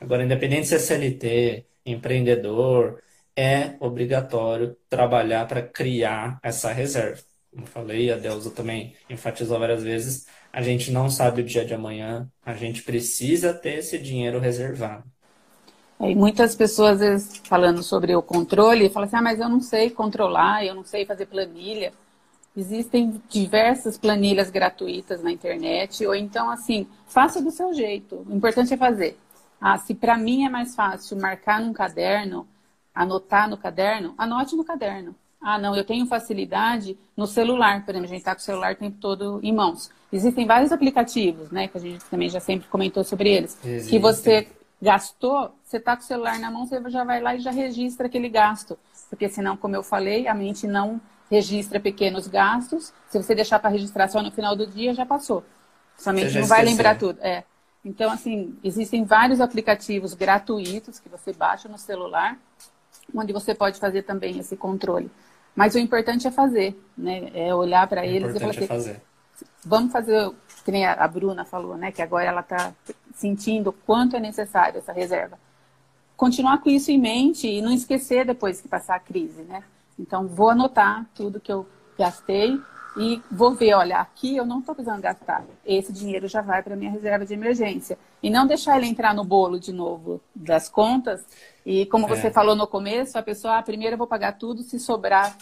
Agora, independente se é CLT, empreendedor, é obrigatório trabalhar para criar essa reserva. Como falei, a Delza também enfatizou várias vezes, a gente não sabe o dia de amanhã, a gente precisa ter esse dinheiro reservado. Muitas pessoas, às vezes, falando sobre o controle, falam assim, ah, mas eu não sei controlar, eu não sei fazer planilha. Existem diversas planilhas gratuitas na internet, ou então, assim, faça do seu jeito. O importante é fazer. Ah, se para mim é mais fácil marcar num caderno, anotar no caderno, anote no caderno. Ah, não, eu tenho facilidade no celular, por exemplo, a gente está com o celular o tempo todo em mãos. Existem vários aplicativos, né, que a gente também já sempre comentou sobre eles, Existem. que você gastou, você está com o celular na mão, você já vai lá e já registra aquele gasto. Porque senão, como eu falei, a mente não registra pequenos gastos. Se você deixar para registrar só no final do dia, já passou. Sua mente não vai lembrar tudo. É. Então, assim, existem vários aplicativos gratuitos que você baixa no celular, onde você pode fazer também esse controle. Mas o importante é fazer, né? É olhar para eles e falar assim, é fazer. Vamos fazer que nem a Bruna falou, né? Que agora ela está sentindo quanto é necessário essa reserva. Continuar com isso em mente e não esquecer depois que passar a crise, né? Então, vou anotar tudo que eu gastei e vou ver, olha, aqui eu não estou precisando gastar. Esse dinheiro já vai para minha reserva de emergência. E não deixar ele entrar no bolo de novo das contas. E como você é. falou no começo, a pessoa, ah, primeiro eu vou pagar tudo, se sobrar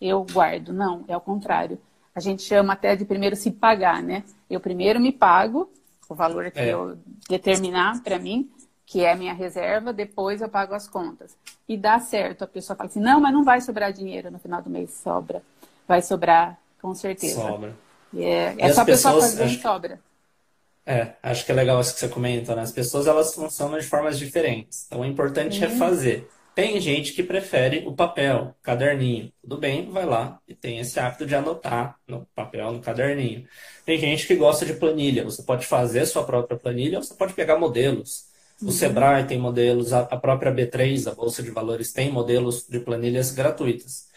eu guardo. Não, é o contrário. A gente chama até de primeiro se pagar, né? Eu primeiro me pago o valor que é. eu determinar para mim, que é a minha reserva, depois eu pago as contas. E dá certo. A pessoa fala assim: não, mas não vai sobrar dinheiro no final do mês. Sobra. Vai sobrar, com certeza. Sobra. E é, é só a pessoa fazer acho... sobra. É, acho que é legal isso que você comenta, né? As pessoas elas funcionam de formas diferentes. Então, o importante é uhum. é fazer. Tem gente que prefere o papel, caderninho. Tudo bem, vai lá e tem esse hábito de anotar no papel, no caderninho. Tem gente que gosta de planilha. Você pode fazer sua própria planilha ou você pode pegar modelos. O uhum. Sebrae tem modelos, a própria B3, a Bolsa de Valores, tem modelos de planilhas gratuitas.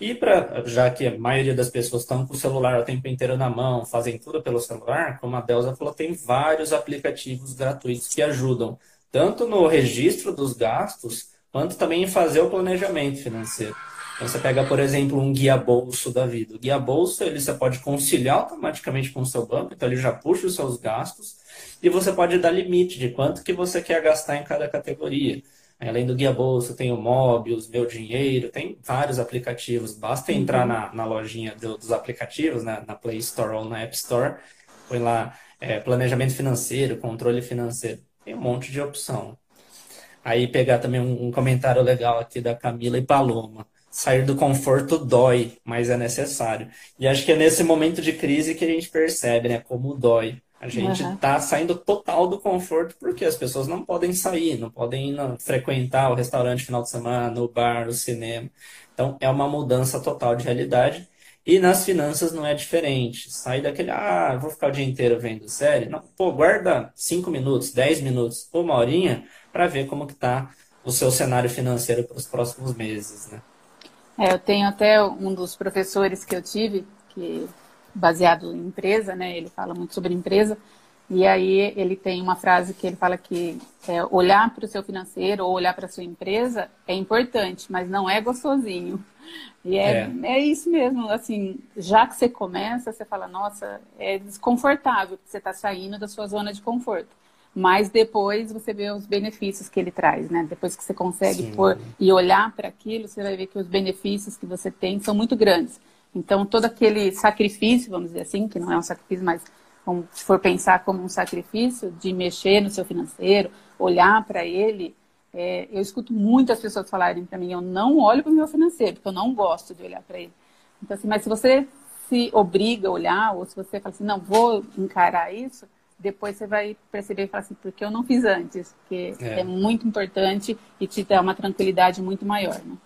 E para já que a maioria das pessoas estão com o celular o tempo inteiro na mão, fazem tudo pelo celular, como a Delza falou, tem vários aplicativos gratuitos que ajudam tanto no registro dos gastos quanto também em fazer o planejamento financeiro. Então, você pega, por exemplo, um guia bolso da vida. O guia bolso, ele você pode conciliar automaticamente com o seu banco, então ele já puxa os seus gastos e você pode dar limite de quanto que você quer gastar em cada categoria. Além do guia bolso, tem o Mobius, Meu Dinheiro, tem vários aplicativos. Basta entrar uhum. na, na lojinha do, dos aplicativos, né, na Play Store ou na App Store, põe lá é, planejamento financeiro, controle financeiro. Tem um monte de opção. Aí pegar também um, um comentário legal aqui da Camila e Paloma. Sair do conforto dói, mas é necessário. E acho que é nesse momento de crise que a gente percebe, né, como dói. A gente uhum. tá saindo total do conforto porque as pessoas não podem sair, não podem ir frequentar o restaurante final de semana, o bar, o cinema. Então é uma mudança total de realidade. E nas finanças não é diferente. Sair daquele, ah, vou ficar o dia inteiro vendo série. Não, pô, guarda 5 minutos, 10 minutos, uma horinha para ver como que está o seu cenário financeiro para os próximos meses, né? É, eu tenho até um dos professores que eu tive, que baseado em empresa, né? Ele fala muito sobre empresa. E aí ele tem uma frase que ele fala que é, olhar para o seu financeiro ou olhar para a sua empresa é importante, mas não é gostosinho. E é, é. é, isso mesmo, assim, já que você começa, você fala, nossa, é desconfortável, você está saindo da sua zona de conforto. Mas depois você vê os benefícios que ele traz, né? Depois que você consegue Sim. pôr e olhar para aquilo, você vai ver que os benefícios que você tem são muito grandes. Então, todo aquele sacrifício, vamos dizer assim, que não é um sacrifício, mas se for pensar como um sacrifício, de mexer no seu financeiro, olhar para ele, é, eu escuto muitas pessoas falarem para mim, eu não olho para o meu financeiro, porque eu não gosto de olhar para ele. Então, assim, mas se você se obriga a olhar, ou se você fala assim, não, vou encarar isso, depois você vai perceber e falar assim, porque eu não fiz antes, porque é, é muito importante e te dá uma tranquilidade muito maior, né?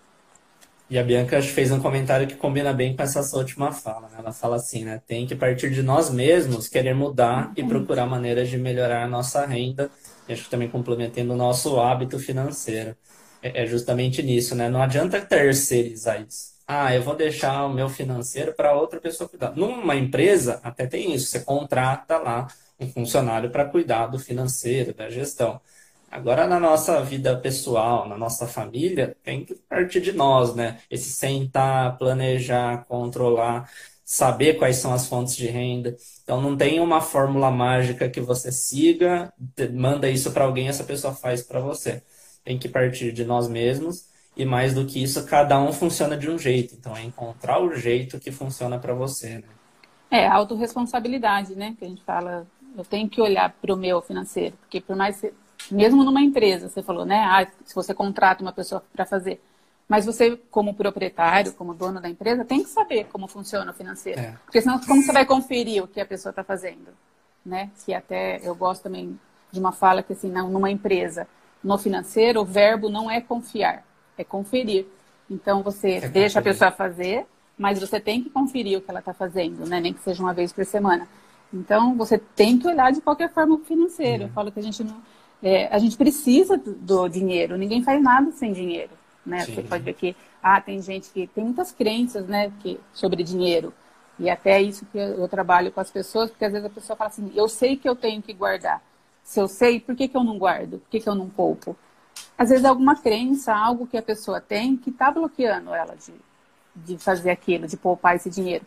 E a Bianca fez um comentário que combina bem com essa sua última fala. Né? Ela fala assim, né? Tem que partir de nós mesmos querer mudar e procurar maneiras de melhorar a nossa renda. E acho que também complementando o nosso hábito financeiro. É, é justamente nisso, né? Não adianta terceirizar isso. Ah, eu vou deixar o meu financeiro para outra pessoa cuidar. Numa empresa, até tem isso. Você contrata lá um funcionário para cuidar do financeiro, da gestão. Agora, na nossa vida pessoal, na nossa família, tem que partir de nós, né? Esse sentar, planejar, controlar, saber quais são as fontes de renda. Então, não tem uma fórmula mágica que você siga, manda isso para alguém, essa pessoa faz para você. Tem que partir de nós mesmos. E mais do que isso, cada um funciona de um jeito. Então, é encontrar o jeito que funciona para você, né? É, autorresponsabilidade, né? Que a gente fala, eu tenho que olhar para o meu financeiro. Porque por mais mesmo numa empresa, você falou, né? Ah, se você contrata uma pessoa para fazer. Mas você, como proprietário, como dono da empresa, tem que saber como funciona o financeiro. É. Porque senão, como você vai conferir o que a pessoa está fazendo? Né? Que até eu gosto também de uma fala que, assim, numa empresa, no financeiro, o verbo não é confiar, é conferir. Então, você é deixa conferir. a pessoa fazer, mas você tem que conferir o que ela está fazendo, né? Nem que seja uma vez por semana. Então, você tem que olhar de qualquer forma o financeiro. Uhum. Eu falo que a gente não é, a gente precisa do, do, dinheiro, ninguém faz nada sem dinheiro. Né? Você pode ver que ah, tem gente que tem muitas crenças né, que, sobre dinheiro. E até é isso que eu, trabalho com as pessoas, porque às vezes a pessoa fala assim, eu sei que eu tenho que guardar. Se eu sei, por que, que eu não guardo? Por que, que eu não poupo? Às vezes é alguma crença, algo que a pessoa tem que está bloqueando ela de, de fazer aquilo, de poupar esse dinheiro.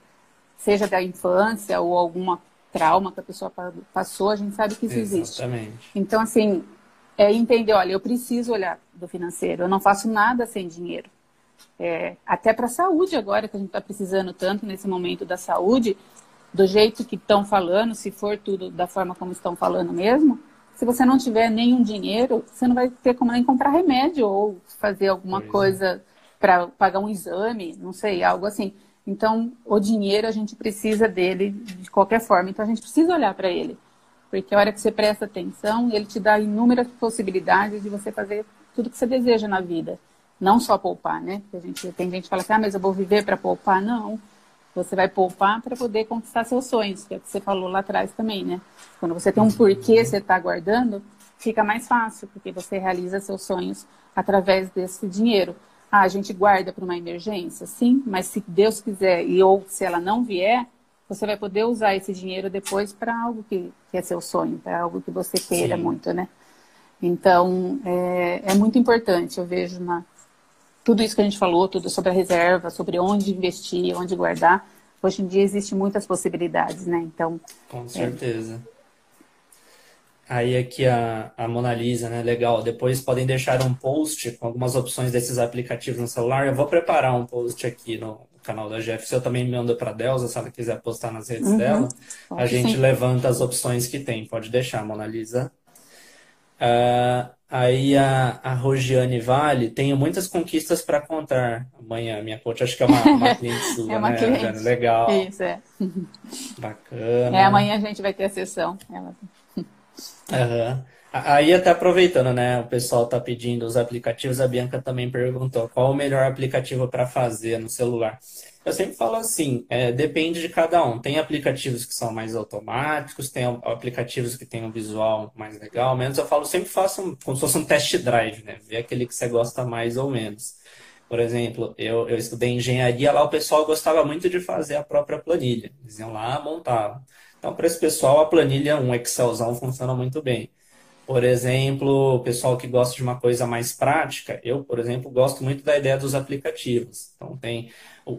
Seja da infância ou alguma trauma que a pessoa passou, a gente sabe que isso Exatamente. existe. Então, assim, é entender, olha, eu preciso olhar do financeiro, eu não faço nada sem dinheiro. É, até para a saúde agora, que a gente está precisando tanto nesse momento da saúde, do jeito que estão falando, se for tudo da forma como estão falando mesmo, se você não tiver nenhum dinheiro, você não vai ter como nem comprar remédio ou fazer alguma pois é. coisa para pagar um exame, não sei, algo assim. Então, o dinheiro a gente precisa dele de qualquer forma. Então, a gente precisa olhar para ele. Porque a hora que você presta atenção, ele te dá inúmeras possibilidades de você fazer tudo que você deseja na vida. Não só poupar, né? A gente, tem gente que fala assim, ah, mas eu vou viver para poupar. Não. Você vai poupar para poder conquistar seus sonhos, que é o que você falou lá atrás também, né? Quando você tem um porquê você está guardando, fica mais fácil, porque você realiza seus sonhos através desse dinheiro. Ah, a gente guarda para uma emergência? Sim, mas se Deus quiser e ou se ela não vier, você vai poder usar esse dinheiro depois para algo que, que, é seu sonho, para algo que você queira Sim. muito, né? Então, é, é, muito importante, eu vejo na, tudo isso que a gente falou, tudo sobre a reserva, sobre onde investir, onde guardar. Hoje em dia existem muitas possibilidades, né? Então, com certeza. É, Aí aqui a, a Mona Lisa, né? Legal. Depois podem deixar um post com algumas opções desses aplicativos no celular. Eu vou preparar um post aqui no canal da. Se eu também mando para a Delza, se ela quiser postar nas redes uhum. dela. a gente sim. levanta as opções que tem. Pode deixar, Mona Lisa. Uh, aí a, a Rogiane Vale, tenho muitas conquistas para contar. Amanhã, minha coach, acho que é uma, uma cliente sua, é uma né, cliente. Legal. Isso, é. Bacana. É, amanhã a gente vai ter a sessão. Ela... Uhum. Aí até aproveitando, né? O pessoal tá pedindo os aplicativos, a Bianca também perguntou qual o melhor aplicativo para fazer no celular. Eu sempre falo assim, é, depende de cada um. Tem aplicativos que são mais automáticos, tem aplicativos que têm um visual mais legal, menos. Eu falo sempre faça um, como se fosse um test drive, né? Ver aquele que você gosta mais ou menos. Por exemplo, eu, eu estudei engenharia, lá o pessoal gostava muito de fazer a própria planilha. Eles iam lá, montavam. Então, para esse pessoal, a planilha, um Excelzão, funciona muito bem. Por exemplo, o pessoal que gosta de uma coisa mais prática, eu, por exemplo, gosto muito da ideia dos aplicativos. Então, tem,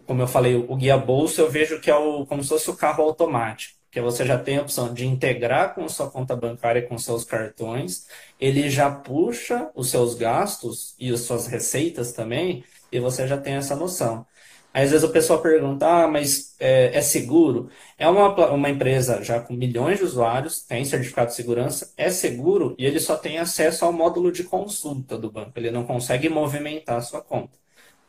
como eu falei, o guia bolso eu vejo que é o, como se fosse o carro automático. porque você já tem a opção de integrar com sua conta bancária com seus cartões, ele já puxa os seus gastos e as suas receitas também, e você já tem essa noção. Às vezes o pessoal pergunta, ah, mas é, é, seguro? É uma, uma empresa já com milhões de usuários, tem certificado de segurança, é seguro e ele só tem acesso ao módulo de consulta do banco. Ele não consegue movimentar a sua conta.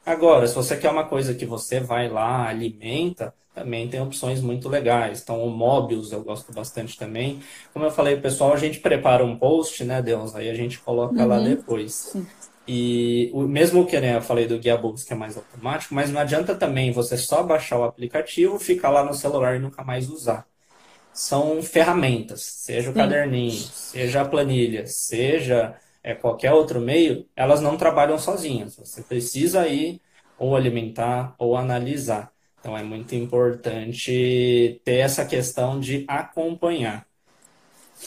Agora, se você quer uma coisa que você vai lá, alimenta, também tem opções muito legais. Então, o Mobius eu gosto bastante também. Como eu falei, pessoal, a gente prepara um post, né, Deus? Aí a gente coloca uhum. lá depois. Sim. E o mesmo que né, eu falei do Guia Books, que é mais automático, mas não adianta também você só baixar o aplicativo, ficar lá no celular e nunca mais usar. São ferramentas, seja o Sim. caderninho, seja a planilha, seja é, qualquer outro meio, elas não trabalham sozinhas. Você precisa ir ou alimentar ou analisar. Então é muito importante ter essa questão de acompanhar.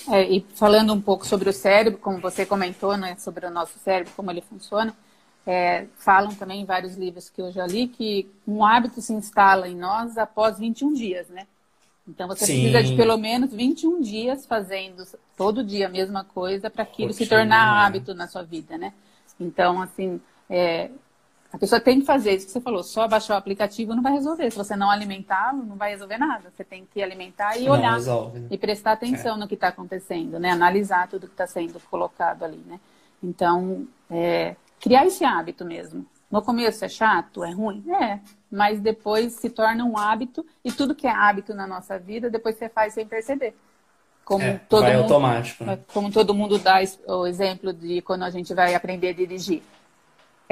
É, e falando um pouco sobre o cérebro, como você comentou, né, sobre o nosso cérebro, como ele funciona, é, falam também em vários livros que eu já li que um hábito se instala em nós após 21 dias, né? Então você Sim. precisa de pelo menos 21 dias fazendo todo dia a mesma coisa para aquilo Rotina, se tornar né? hábito na sua vida, né? Então, assim, é, a pessoa tem que fazer isso que você falou, só baixar o aplicativo não vai resolver. Se você não alimentá-lo, não vai resolver nada. Você tem que alimentar e olhar resolve, né? e prestar atenção é. no que está acontecendo, né? Analisar tudo que está sendo colocado ali, né? Então, é, criar esse hábito mesmo. No começo é chato, é ruim? É, mas depois se torna um hábito e tudo que é hábito na nossa vida, depois você faz sem perceber. Como é, todo mundo, automático. Né? Como todo mundo dá o exemplo de quando a gente vai aprender a dirigir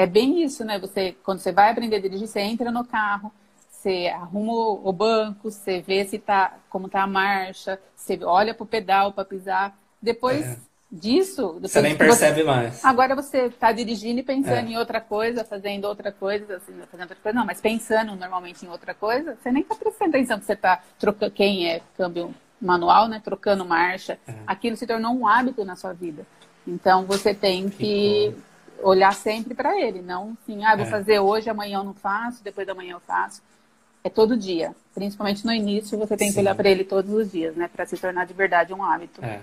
é bem isso, né? Você, quando você vai aprender a dirigir, você entra no carro, você arruma o banco, você vê se tá, como tá a marcha, você olha pro pedal para pisar. Depois é. disso, depois você nem percebe você... mais. Agora você está dirigindo e pensando é. em outra coisa, fazendo outra coisa, assim, fazendo outra coisa, não, mas pensando normalmente em outra coisa, você nem está prestando atenção que você está trocando, quem é câmbio manual, né? Trocando marcha. É. Aquilo se tornou um hábito na sua vida. Então você tem que Ficou olhar sempre para ele, não assim, ah, vou é. fazer hoje, amanhã eu não faço, depois da manhã eu faço. É todo dia. Principalmente no início, você tem Sim. que olhar para ele todos os dias, né? Para se tornar de verdade um hábito. É.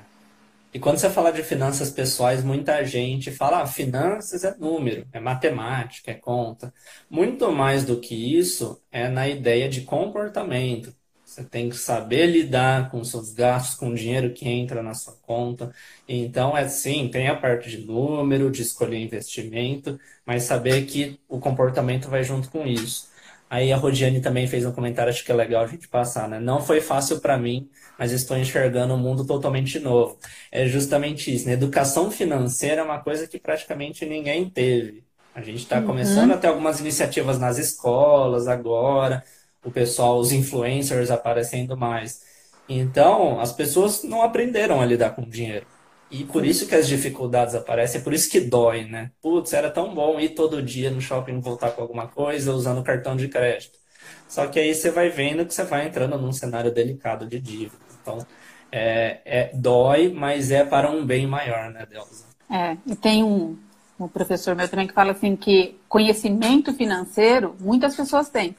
E quando você fala de finanças pessoais, muita gente fala, ah, finanças é número, é matemática, é conta. Muito mais do que isso é na ideia de comportamento. Você tem que saber lidar com seus gastos, com o dinheiro que entra na sua conta. Então, é sim, tem a parte de número, de escolher investimento, mas saber que o comportamento vai junto com isso. Aí a Rodiane também fez um comentário, acho que é legal a gente passar, né? Não foi fácil para mim, mas estou enxergando um mundo totalmente novo. É justamente isso, né? Educação financeira é uma coisa que praticamente ninguém teve. A gente está uhum. começando a ter algumas iniciativas nas escolas agora, o pessoal, os influencers aparecendo mais. Então, as pessoas não aprenderam a lidar com dinheiro. E por isso que as dificuldades aparecem, é por isso que dói, né? Putz, era tão bom ir todo dia no shopping voltar com alguma coisa usando cartão de crédito. Só que aí você vai vendo que você vai entrando num cenário delicado de dívida. Então, é, é dói, mas é para um bem maior, né, Delza? É, e tem um, um professor meu também que fala assim que conhecimento financeiro muitas pessoas têm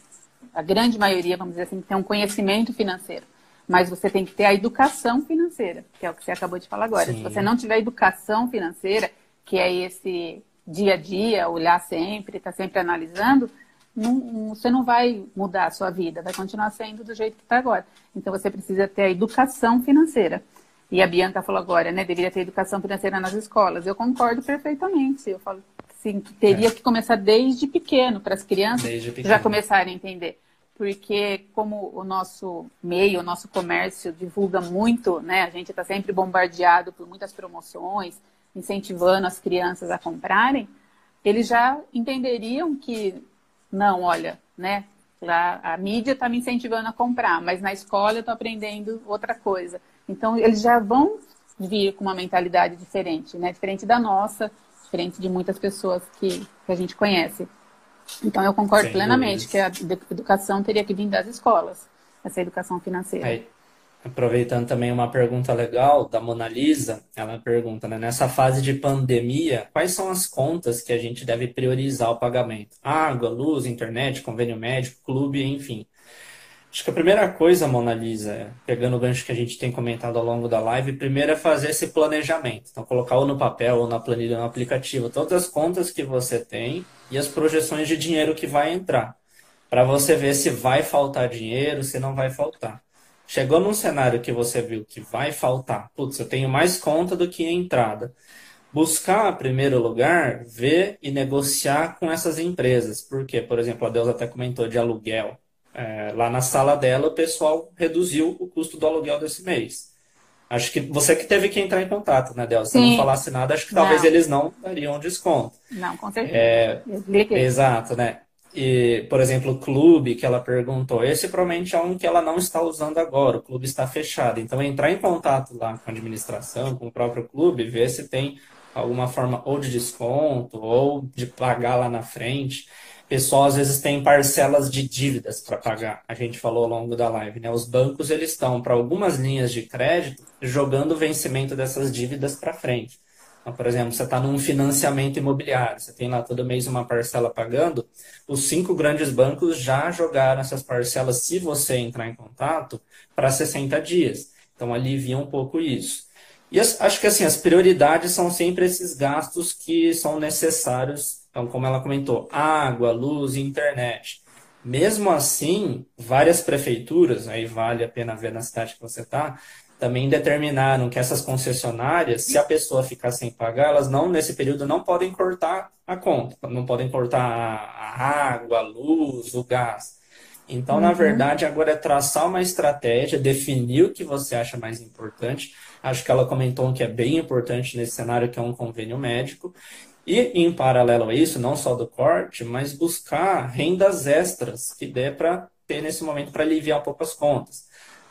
a grande maioria, vamos dizer assim, tem um conhecimento financeiro. Mas você tem que ter a educação financeira, que é o que você acabou de falar agora. Sim. Se você não tiver educação financeira, que é esse dia a dia, olhar sempre, estar tá sempre analisando, não, você não vai mudar a sua vida, vai continuar sendo do jeito que está agora. Então você precisa ter a educação financeira. E a Bianca falou agora, né? Deveria ter educação financeira nas escolas. Eu concordo perfeitamente. Eu falo, sim, teria é. que começar desde pequeno, para as crianças já começarem a entender porque como o nosso meio, o nosso comércio divulga muito, né? A gente está sempre bombardeado por muitas promoções, incentivando as crianças a comprarem, eles já entenderiam que não, olha, né? Lá, a mídia está me incentivando a comprar, mas na escola eu estou aprendendo outra coisa. Então eles já vão vir com uma mentalidade diferente, né? Diferente da nossa, diferente de muitas pessoas que, que a gente conhece. Então, eu concordo Sem plenamente dúvidas. que a educação teria que vir das escolas, essa educação financeira. Aí, aproveitando também uma pergunta legal da Mona Lisa, ela pergunta, né, nessa fase de pandemia, quais são as contas que a gente deve priorizar o pagamento? Água, luz, internet, convênio médico, clube, enfim. Acho que a primeira coisa, Mona Lisa, pegando o gancho que a gente tem comentado ao longo da live, primeiro é fazer esse planejamento. Então, colocar ou no papel ou na planilha no aplicativo todas as contas que você tem e as projeções de dinheiro que vai entrar. Para você ver se vai faltar dinheiro, se não vai faltar. Chegou num cenário que você viu que vai faltar, putz, eu tenho mais conta do que entrada. Buscar, em primeiro lugar, ver e negociar com essas empresas. Porque, por exemplo, a Deus até comentou de aluguel é, lá na sala dela, o pessoal reduziu o custo do aluguel desse mês. Acho que você que teve que entrar em contato, né, Del? Se Sim. não falasse nada, acho que talvez não. eles não dariam desconto. Não, com certeza. É, exato, né? E, por exemplo, o clube que ela perguntou, esse provavelmente é um que ela não está usando agora, o clube está fechado. Então, entrar em contato lá com a administração, com o próprio clube, ver se tem alguma forma ou de desconto ou de pagar lá na frente pessoal às vezes tem parcelas de dívidas para pagar. A gente falou ao longo da live, né? Os bancos eles estão para algumas linhas de crédito jogando o vencimento dessas dívidas para frente. Então, por exemplo, você está num financiamento imobiliário, você tem lá todo mês uma parcela pagando, os cinco grandes bancos já jogaram essas parcelas, se você entrar em contato, para 60 dias. Então, alivia um pouco isso. E acho que assim, as prioridades são sempre esses gastos que são necessários então, como ela comentou, água, luz e internet. Mesmo assim, várias prefeituras, aí vale a pena ver na cidade que você está, também determinaram que essas concessionárias, se a pessoa ficar sem pagar, elas não, nesse período, não podem cortar a conta, não podem cortar a água, a luz, o gás. Então, uhum. na verdade, agora é traçar uma estratégia, definir o que você acha mais importante. Acho que ela comentou um que é bem importante nesse cenário, que é um convênio médico. E, em paralelo a isso, não só do corte, mas buscar rendas extras que dê para ter nesse momento para aliviar um pouco as contas.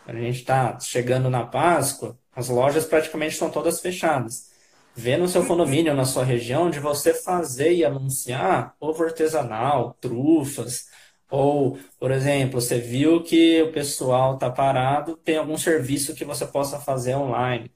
A gente está chegando na Páscoa, as lojas praticamente estão todas fechadas. Vê no seu condomínio, na sua região, de você fazer e anunciar ovo artesanal, trufas, ou, por exemplo, você viu que o pessoal está parado, tem algum serviço que você possa fazer online.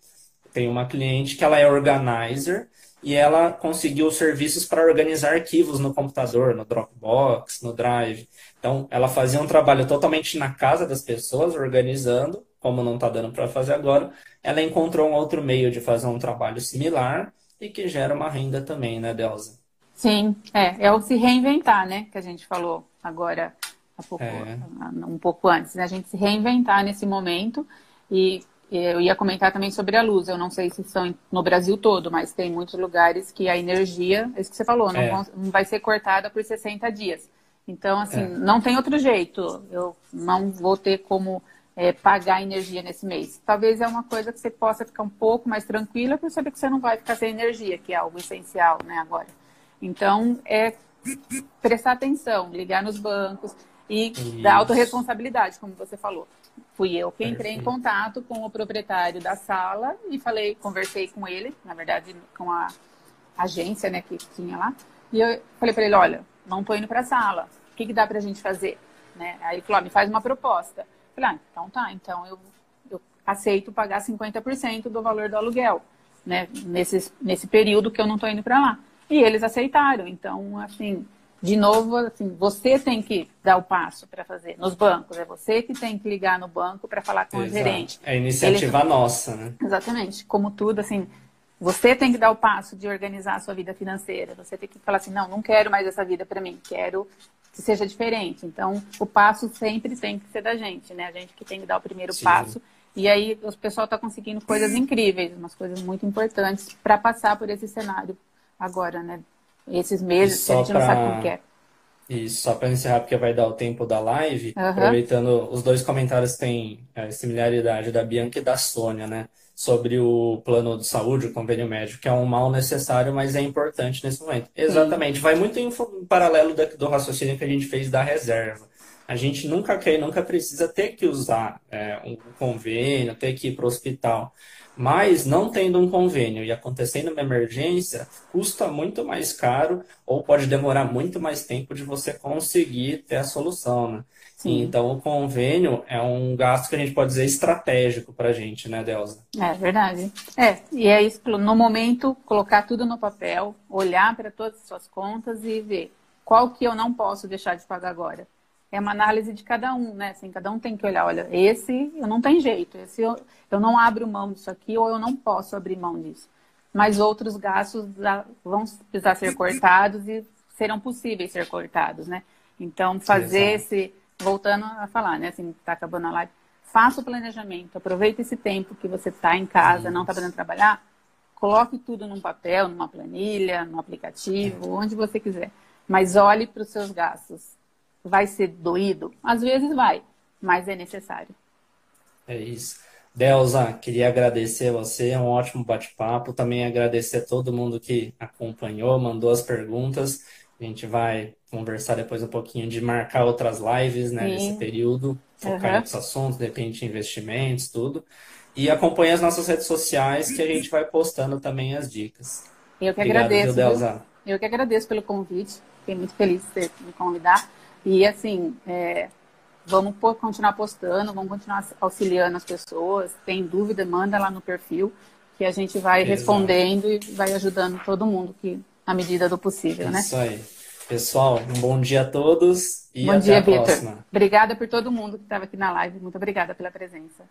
Tem uma cliente que ela é organizer, e ela conseguiu serviços para organizar arquivos no computador, no Dropbox, no Drive. Então, ela fazia um trabalho totalmente na casa das pessoas, organizando, como não está dando para fazer agora. Ela encontrou um outro meio de fazer um trabalho similar e que gera uma renda também, né, Delza? Sim, é, é o se reinventar, né, que a gente falou agora há pouco, é. um pouco antes, né? A gente se reinventar nesse momento e eu ia comentar também sobre a luz. Eu não sei se são no Brasil todo, mas tem muitos lugares que a energia, é isso que você falou, não, é. não vai ser cortada por 60 dias. Então, assim, é. não tem outro jeito. Eu não vou ter como é, pagar energia nesse mês. Talvez é uma coisa que você possa ficar um pouco mais tranquila por saber que você não vai ficar sem energia, que é algo essencial, né, agora. Então, é prestar atenção, ligar nos bancos e Isso. da autorresponsabilidade, como você falou. Fui eu que entrei em contato com o proprietário da sala e falei, conversei com ele, na verdade, com a agência, né, que tinha lá. E eu falei para ele, olha, não estou indo para a sala. O que, que dá para a gente fazer? Né? Aí ele falou, ah, me faz uma proposta. Eu falei, ah, então tá, então eu, eu aceito pagar 50% do valor do aluguel, né, nesse, nesse período que eu não estou indo para lá. E eles aceitaram. Então, assim, de novo, assim, você tem que dar o passo para fazer. Nos bancos, é você que tem que ligar no banco para falar com Exato. o gerente. É iniciativa Ele... nossa, né? Exatamente. Como tudo, assim, você tem que dar o passo de organizar a sua vida financeira. Você tem que falar assim, não, não quero mais essa vida para mim, quero que seja diferente. Então, o passo sempre tem que ser da gente, né? A gente que tem que dar o primeiro Sim. passo. E aí, o pessoal está conseguindo coisas incríveis, umas coisas muito importantes para passar por esse cenário agora, né? Esses meses que a gente pra... não sabe o que é. E só para encerrar, porque vai dar o tempo da live, uhum. aproveitando, os dois comentários têm é, similaridade da Bianca e da Sônia, né? Sobre o plano de saúde, o convênio médico, que é um mal necessário, mas é importante nesse momento. Exatamente, vai muito em paralelo do raciocínio que a gente fez da reserva. A gente nunca quer, nunca precisa ter que usar é, um convênio, ter que ir para o hospital. Mas não tendo um convênio e acontecendo uma emergência, custa muito mais caro ou pode demorar muito mais tempo de você conseguir ter a solução, né? Sim. Então, o convênio é um gasto que a gente pode dizer estratégico para a gente, né, Delza? É verdade. É, e é isso, no momento, colocar tudo no papel, olhar para todas as suas contas e ver qual que eu não posso deixar de pagar agora. É uma análise de cada um, né? Assim, cada um tem que olhar, olha, esse eu não tem jeito, esse eu, eu não abro mão disso aqui ou eu não posso abrir mão disso. Mas outros gastos vão precisar ser cortados e serão possíveis ser cortados, né? Então, fazer Exato. esse, voltando a falar, né? Assim, tá acabando a live, faça o planejamento, aproveite esse tempo que você está em casa, não está podendo trabalhar, coloque tudo num papel, numa planilha, num aplicativo, onde você quiser. Mas olhe para os seus gastos Vai ser doído? Às vezes vai, mas é necessário. É isso. Delza, queria agradecer a você, é um ótimo bate-papo. Também agradecer a todo mundo que acompanhou, mandou as perguntas. A gente vai conversar depois um pouquinho de marcar outras lives né, nesse período, focar uhum. em assuntos, de repente investimentos, tudo. E acompanhe as nossas redes sociais que a gente vai postando também as dicas. Eu que Obrigado, agradeço. Viu, Delza? Eu que agradeço pelo convite. Fiquei muito feliz de me convidar. E assim, é, vamos continuar postando, vamos continuar auxiliando as pessoas. Tem dúvida, manda lá no perfil que a gente vai Exato. respondendo e vai ajudando todo mundo que à medida do possível, né? Isso aí. Pessoal, um bom dia a todos e bom até dia, a próxima. Obrigada por todo mundo que estava aqui na live. Muito obrigada pela presença.